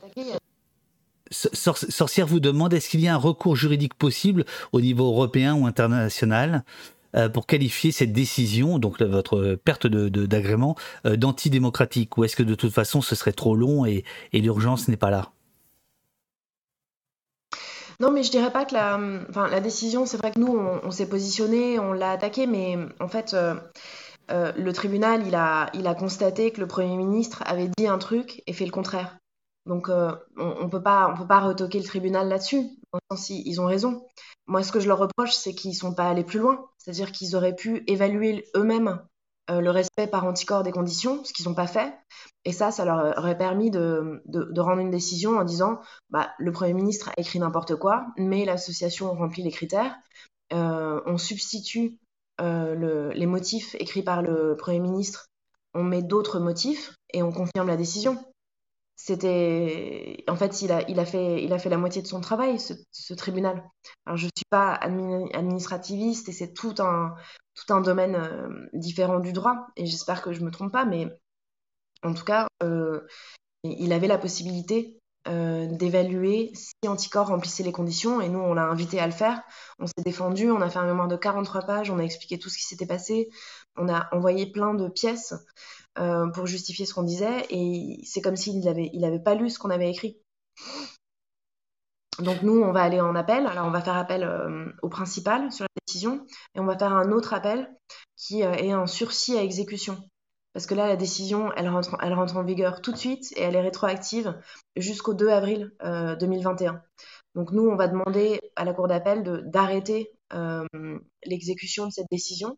sorcière vous demande est-ce qu'il y a un recours juridique possible au niveau européen ou international pour qualifier cette décision, donc votre perte d'agrément, de, d'antidémocratique? Ou est-ce que de toute façon ce serait trop long et, et l'urgence n'est pas là? Non, mais je dirais pas que la, enfin, la décision, c'est vrai que nous, on, s'est positionné, on l'a attaqué, mais en fait, euh, euh, le tribunal, il a, il a constaté que le Premier ministre avait dit un truc et fait le contraire. Donc, euh, on, on peut pas, pas retoquer le tribunal là-dessus. Ils ont raison. Moi, ce que je leur reproche, c'est qu'ils sont pas allés plus loin. C'est-à-dire qu'ils auraient pu évaluer eux-mêmes euh, le respect par anticorps des conditions, ce qu'ils n'ont pas fait. Et ça, ça leur aurait permis de, de, rendre une décision en disant bah, le Premier ministre a écrit n'importe quoi, mais l'association remplit les critères. Euh, on substitue euh, le, les motifs écrits par le Premier ministre, on met d'autres motifs et on confirme la décision. C'était, en fait, il a, il a fait, il a fait la moitié de son travail, ce, ce tribunal. Alors, je suis pas administrativiste et c'est tout un, tout un domaine euh, différent du droit. Et j'espère que je me trompe pas, mais en tout cas, euh, il avait la possibilité euh, d'évaluer si Anticor remplissait les conditions et nous on l'a invité à le faire. On s'est défendu, on a fait un mémoire de 43 pages, on a expliqué tout ce qui s'était passé, on a envoyé plein de pièces pour justifier ce qu'on disait, et c'est comme s'il n'avait il avait pas lu ce qu'on avait écrit. Donc nous, on va aller en appel. Alors on va faire appel euh, au principal sur la décision, et on va faire un autre appel qui euh, est un sursis à exécution. Parce que là, la décision, elle rentre, en vigueur tout de suite et elle est rétroactive jusqu'au 2 avril 2021. Donc nous, on va demander à la Cour d'appel d'arrêter l'exécution de cette décision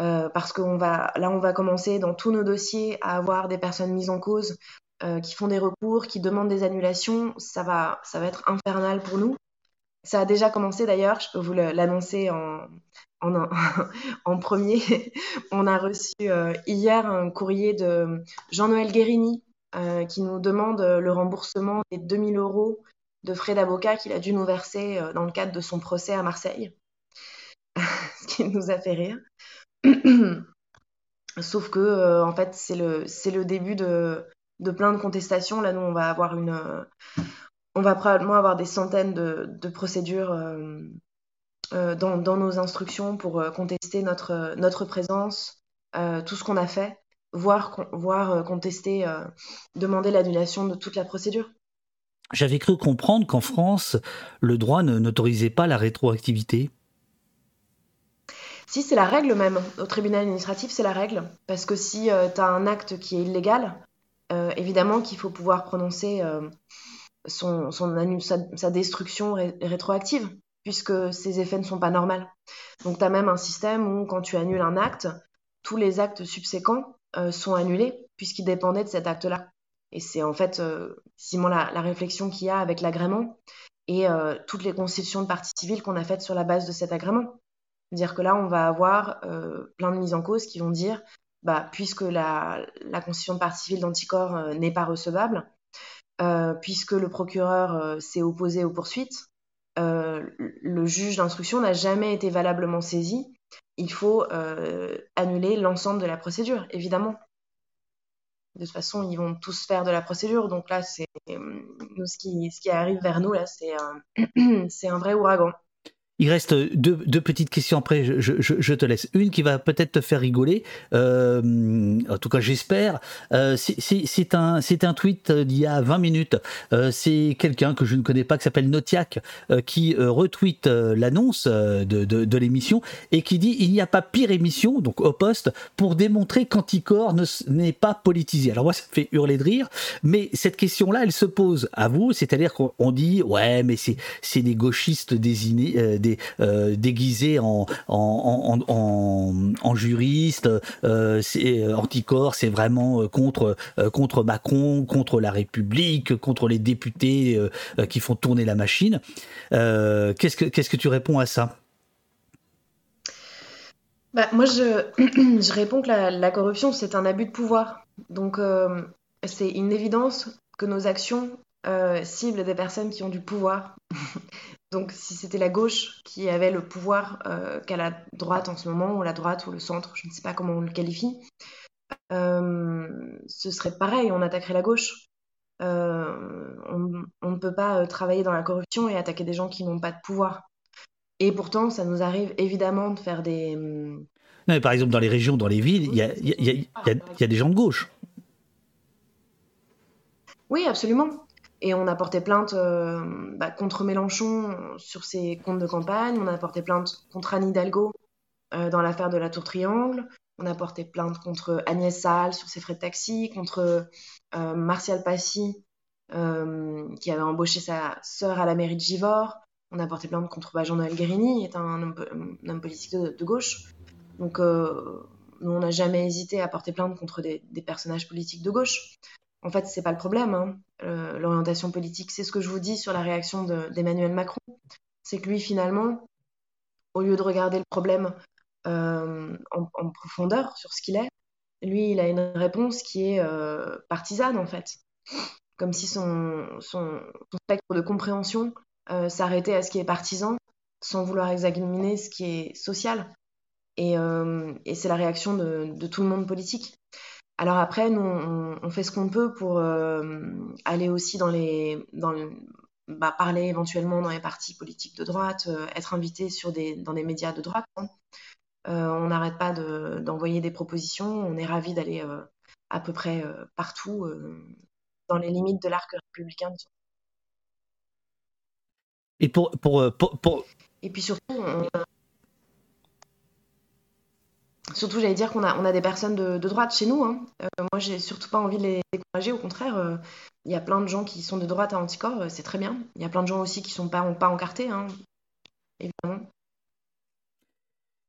euh, parce que là, on va commencer dans tous nos dossiers à avoir des personnes mises en cause euh, qui font des recours, qui demandent des annulations. Ça va, ça va être infernal pour nous. Ça a déjà commencé d'ailleurs, je peux vous l'annoncer en, en, premier. on a reçu euh, hier un courrier de Jean-Noël Guérini qui nous demande le remboursement des 2000 euros de frais d'avocat qu'il a dû nous verser dans le cadre de son procès à Marseille. Ce qui nous a fait rire. Sauf que, euh, en fait, c'est le, le début de, de plein de contestations. Là, nous, on va avoir une. Euh, on va probablement avoir des centaines de, de procédures euh, dans, dans, nos instructions pour contester notre, notre présence, tout ce qu'on a fait, voire, voire contester, demander l'annulation de toute la procédure. J'avais cru comprendre qu'en France, le droit n'autorisait pas la rétroactivité. Si, c'est la règle même. Au tribunal administratif, c'est la règle. Parce que si euh, tu as un acte qui est illégal, euh, évidemment qu'il faut pouvoir prononcer euh, son, sa, destruction rétroactive, puisque ses effets ne sont pas normaux. Donc tu as même un système où quand tu annules un acte, tous les actes subséquents sont annulés, puisqu'ils dépendaient de cet acte-là. Et c'est en fait, Simon, la, la réflexion qu'il y a avec l'agrément et toutes les constitutions de partie civile qu'on a faites sur la base de cet agrément. C'est-à-dire que là, on va avoir euh, plein de mises en cause qui vont dire, bah, puisque la, constitution de partie civile d'anticorps euh, n'est pas recevable, euh, puisque le procureur s'est opposé aux poursuites, le juge d'instruction n'a jamais été valablement saisi, il faut annuler l'ensemble de la procédure, évidemment. De toute façon, ils vont tous faire de la procédure, donc là, c'est ce qui, ce qui arrive vers nous, là, c'est un vrai ouragan. Il reste deux, petites questions après, je, te laisse. Une qui va peut-être te faire rigoler, euh, en tout cas j'espère. Euh, c'est un, un tweet d'il y a 20 minutes. Euh, c'est quelqu'un que je ne connais pas qui s'appelle Notiak qui retweet l'annonce de, l'émission et qui dit il n'y a pas pire émission, donc au poste, pour démontrer qu'Anticor n'est pas politisé. Alors moi ça me fait hurler de rire, mais cette question-là elle se pose à vous, c'est-à-dire qu'on dit ouais mais c'est des gauchistes désignés, des déguisés en juriste. c'est anticorps, c'est vraiment contre contre Macron, contre la République, contre les députés qui font tourner la machine. qu'est-ce que tu réponds à ça? Bah, moi, je, je réponds que la, corruption, c'est un abus de pouvoir. Donc, euh, c'est une évidence que nos actions euh, ciblent des personnes qui ont du pouvoir. Donc, si c'était la gauche qui avait le pouvoir euh, qu'à la droite en ce moment, ou la droite ou le centre, je ne sais pas comment on le qualifie, ce serait pareil, on attaquerait la gauche. on, on, ne peut pas travailler dans la corruption et attaquer des gens qui n'ont pas de pouvoir. Et pourtant, ça nous arrive évidemment de faire des. Hum, non, mais par exemple, dans les régions, dans les villes, il y a, des gens de gauche. Oui, absolument. Et on a porté plainte euh, bah, contre Mélenchon sur ses comptes de campagne, on a porté plainte contre Anne Hidalgo euh, dans l'affaire de la Tour Triangle, on a porté plainte contre Agnès Saal sur ses frais de taxi, contre euh, Martial Passy qui avait embauché sa sœur à la mairie de Givors. On a porté plainte contre Jean-Noël Guérini, est un homme, politique de, gauche. Donc, nous, on n'a jamais hésité à porter plainte contre des, personnages politiques de gauche. En fait, c'est pas le problème. Hein. Euh, l'orientation politique, c'est ce que je vous dis sur la réaction d'Emmanuel Macron. C'est que lui, finalement, au lieu de regarder le problème euh, en, profondeur sur ce qu'il est, lui, il a une réponse qui est partisane, en fait. Comme si son, spectre de compréhension euh, s'arrêter à ce qui est partisan sans vouloir examiner ce qui est social. Et, euh, c'est la réaction de, tout le monde politique. Alors après, nous, on, fait ce qu'on peut pour euh, aller aussi dans les... Dans bah, parler éventuellement dans les partis politiques de droite, être invité sur des, dans des médias de droite. Hein. on n'arrête pas d'envoyer des propositions. On est ravis d'aller à peu près partout dans les limites de l'arc républicain. Et pour, pour, euh, pour, Et puis surtout, surtout j'allais dire qu'on a, des personnes de, droite chez nous. Hein. Euh, moi, j'ai surtout pas envie de les décourager. Au contraire, euh, il y a plein de gens qui sont de droite à Anticorps, c'est très bien. Il y a plein de gens aussi qui sont pas, encartés, hein.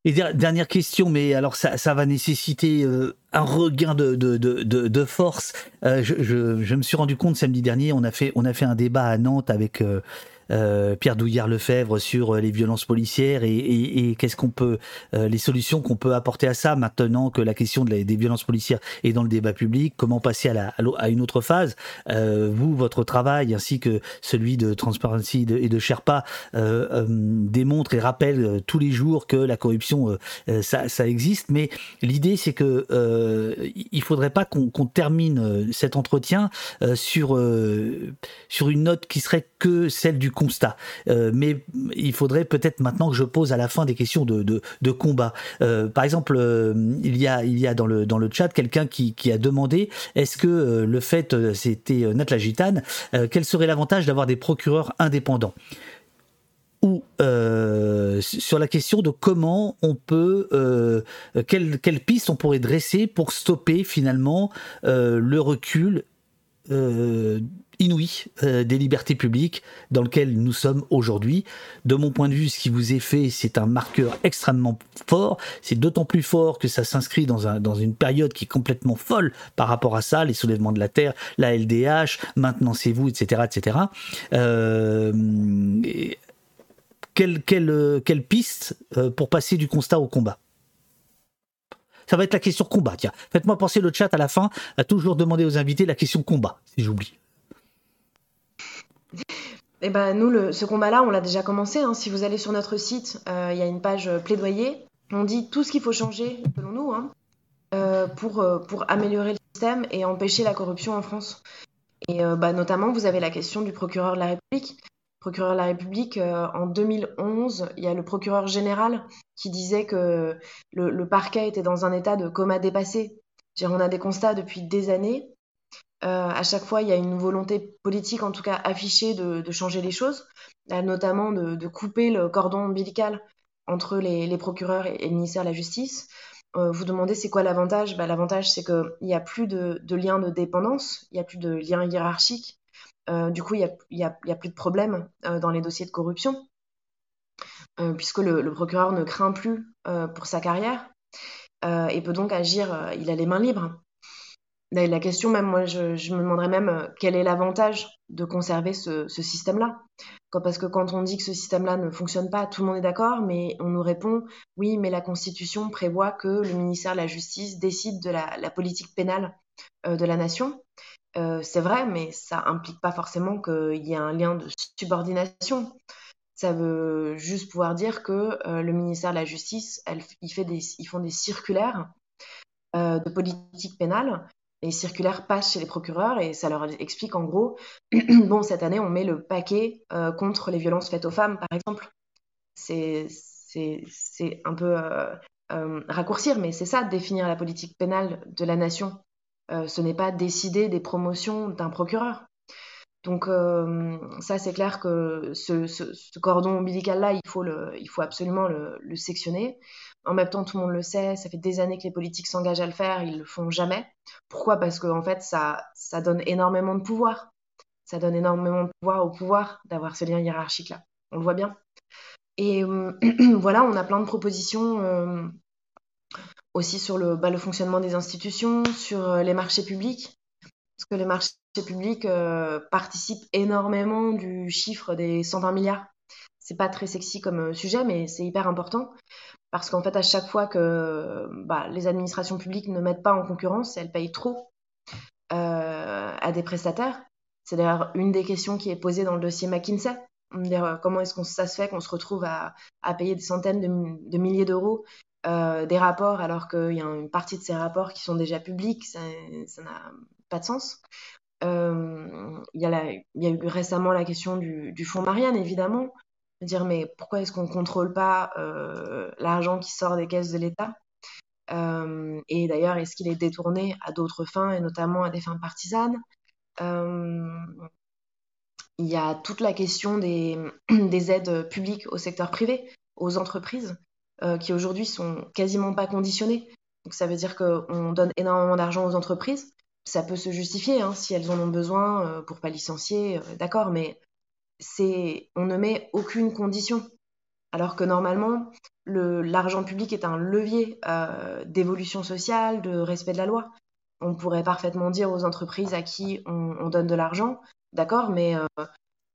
Et dernière question, mais alors ça, va nécessiter un regain de, force. je, me suis rendu compte samedi dernier, on a fait, un débat à Nantes avec euh, Pierre Douillard-Lefebvre sur euh, les violences policières et, qu'est-ce qu'on peut, euh, les solutions qu'on peut apporter à ça maintenant que la question des violences policières est dans le débat public, comment passer à, la, à une autre phase? vous, votre travail ainsi que celui de Transparency et de Sherpa démontre et rappelle tous les jours que la corruption, ça, ça, existe, mais l'idée c'est que il faudrait pas qu'on termine cet entretien sur sur une note qui serait que celle du constat. Euh, mais il faudrait peut-être maintenant que je pose à la fin des questions de, combat. Euh, par exemple, euh, il y a, dans, le, dans chat quelqu'un qui, a demandé est-ce que le fait, c'était Nat Gitane, quel serait l'avantage d'avoir des procureurs indépendants? Ou sur la question de comment on peut, quelle piste on pourrait dresser pour stopper finalement le recul inouï euh, des libertés publiques dans lequel nous sommes aujourd'hui. De mon point de vue, ce qui vous est fait, c'est un marqueur extrêmement fort. C'est d'autant plus fort que ça s'inscrit dans, un, dans une période qui est complètement folle par rapport à ça, les soulèvements de la terre, la LDH, maintenant c'est vous, etc. etc. Euh, quelle, quelle, quelle, piste euh, pour passer du constat au combat? Ça va être la question combat. Tiens, faites-moi penser le chat à la fin à toujours demander aux invités la question combat, si j'oublie. Eh ben, nous, ce combat-là, on l'a déjà commencé. Hein. Si vous allez sur notre site, euh, il y a une page plaidoyer. On dit tout ce qu'il faut changer, selon nous, hein, euh, pour, euh, améliorer le système et empêcher la corruption en France. Et bah, notamment, vous avez la question du procureur de la République. Procureur de la République, en 2011, il y a le procureur général qui disait que le, le parquet était dans un état de coma dépassé. On a des constats depuis des années euh, à chaque fois, il y a une volonté politique, en tout cas affichée, de, changer les choses, euh, notamment de, couper le cordon ombilical entre les, procureurs et, le ministère de la Justice. Euh, vous demandez c'est quoi l'avantage? Bah, L'avantage, c'est qu'il n'y a plus de, lien de dépendance, il n'y a plus de lien hiérarchique. du coup, il n'y a, plus de problème dans les dossiers de corruption. puisque le, procureur ne craint plus pour sa carrière et peut donc agir, il a les mains libres. La question même, moi, je, me demanderais même quel est l'avantage de conserver ce, système-là? Parce que quand on dit que ce système-là ne fonctionne pas, tout le monde est d'accord, mais on nous répond oui, mais la Constitution prévoit que le ministère de la Justice décide de la, politique pénale de la nation. c'est vrai, mais ça implique pas forcément qu'il y ait un lien de subordination. Ça veut juste pouvoir dire que le ministère de la Justice, des, ils font des circulaires de politique pénale les circulaires passent chez les procureurs et ça leur explique en gros, bon, cette année, on met le paquet euh, contre les violences faites aux femmes, par exemple. C'est un peu euh, euh, raccourcir, mais c'est ça, définir la politique pénale de la nation. ce n'est pas décider des promotions d'un procureur. Donc ça, c'est clair que ce, cordon ombilical-là, il, faut il faut absolument le, le sectionner. En même temps, tout le monde le sait, ça fait des années que les politiques s'engagent à le faire, ils le font jamais. Pourquoi? Parce qu'en en fait, ça, ça donne énormément de pouvoir. Ça donne énormément de pouvoir au pouvoir d'avoir ce lien hiérarchique-là. On le voit bien. Et euh, voilà, on a plein de propositions euh, aussi sur le, bah, le, fonctionnement des institutions, sur euh, les marchés publics. Que les marchés publics participent énormément du chiffre des 120 milliards. C'est pas très sexy comme sujet, mais c'est hyper important. Parce qu'en fait, à chaque fois que bah, les administrations publiques ne mettent pas en concurrence, elles payent trop euh, à des prestataires. C'est d'ailleurs une des questions qui est posée dans le dossier McKinsey. Euh, comment est-ce que ça se fait qu'on se retrouve à, payer des centaines de, milliers d'euros euh, des rapports alors qu'il y a une partie de ces rapports qui sont déjà publics? Ça de sens. Il y, a eu récemment la question du, du fonds Marianne, évidemment dire mais pourquoi est-ce qu'on ne contrôle pas euh, l'argent qui sort des caisses de l'État? Euh, Et d'ailleurs, est-ce qu'il est détourné à d'autres fins, et notamment à des fins partisanes? Euh, Il y a toute la question des, des, aides publiques au secteur privé, aux entreprises, qui aujourd'hui sont quasiment pas conditionnées. Donc ça veut dire qu'on donne énormément d'argent aux entreprises. Ça peut se justifier hein, si elles en ont besoin pour pas licencier, d'accord, mais on ne met aucune condition. Alors que normalement, l'argent public est un levier euh, d'évolution sociale, de respect de la loi. On pourrait parfaitement dire aux entreprises à qui on, donne de l'argent, d'accord, mais euh,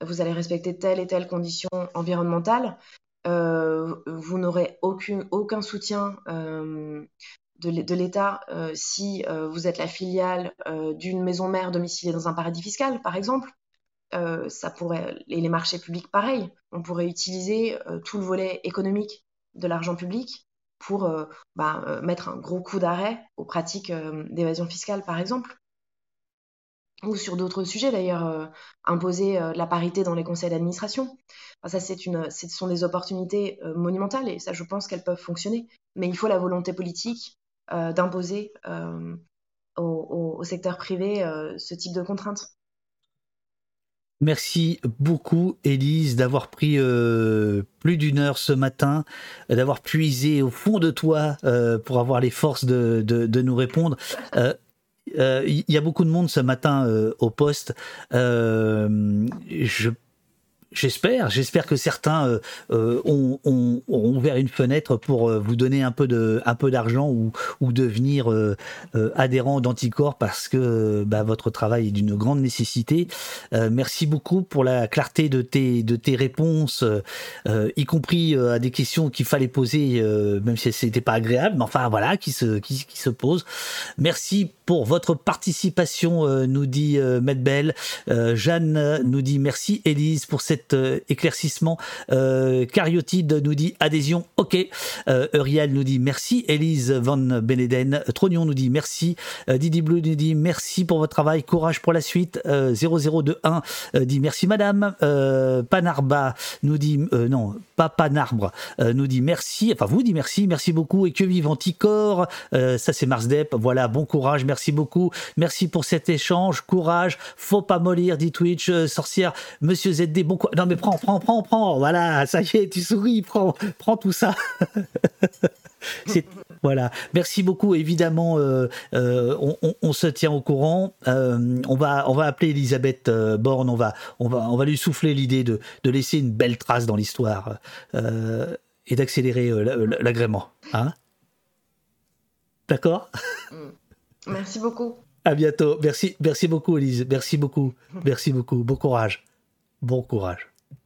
vous allez respecter telle et telle condition environnementale, euh, vous n'aurez aucun soutien de l'État si vous êtes la filiale d'une maison mère domiciliée dans un paradis fiscal, par exemple. Euh, ça pourrait, et les marchés publics, pareil. On pourrait utiliser euh, tout le volet économique de l'argent public pour euh, bah, mettre un gros coup d'arrêt aux pratiques d'évasion fiscale, par exemple. Ou sur d'autres sujets, d'ailleurs, imposer la parité dans les conseils d'administration. ça, c'est une, ce sont des opportunités monumentales et ça, je pense qu'elles peuvent fonctionner. Mais il faut la volonté politique d'imposer au, secteur privé ce type de contraintes. Merci beaucoup, Élise, d'avoir pris euh, plus d'une heure ce matin, euh, d'avoir puisé au fond de toi euh, pour avoir les forces de, nous répondre. Il y a beaucoup de monde ce matin au poste. je J'espère, j'espère que certains euh, euh, ont, ouvert une fenêtre pour euh, vous donner un peu de, un peu d'argent ou, devenir euh, adhérent d'Anticorps parce que bah, votre travail est d'une grande nécessité. merci beaucoup pour la clarté de tes, de tes réponses, y compris à des questions qu'il fallait poser, même si c'était pas agréable, mais enfin voilà, qui se, qui se posent. Merci pour votre participation, nous dit Medbel. Jeanne nous dit merci, Élise, pour cette euh, éclaircissement. Euh, Cariotide nous dit adhésion, ok. Euh, Uriel nous dit merci. Elise Van Beneden. Trognon nous dit merci. Didi Blue nous dit merci pour votre travail. Courage pour la suite. 0021 dit merci madame. Panarba nous dit non, pas Panarbre nous dit merci. Enfin vous dit merci. Merci beaucoup. Et que vive Anticor. ça c'est Mars Dep. Voilà, bon courage. Merci beaucoup. Merci pour cet échange. Courage. Faut pas mollir, dit Twitch. sorcière. Monsieur ZD, bon courage. Non, mais prends, prends, prends, prends. Voilà, ça y est, tu souris, prends, prends tout ça. Voilà. Merci beaucoup. Évidemment, euh, euh, on, se tient au courant. Euh, on va, on va appeler Elisabeth Borne. On va, on va, on va lui souffler l'idée de, de, laisser une belle trace dans l'histoire et d'accélérer l'agrément. Hein D'accord? Mm. Merci beaucoup. À bientôt. Merci, merci beaucoup, Elise. Merci beaucoup. Merci beaucoup. Bon courage. Bon courage.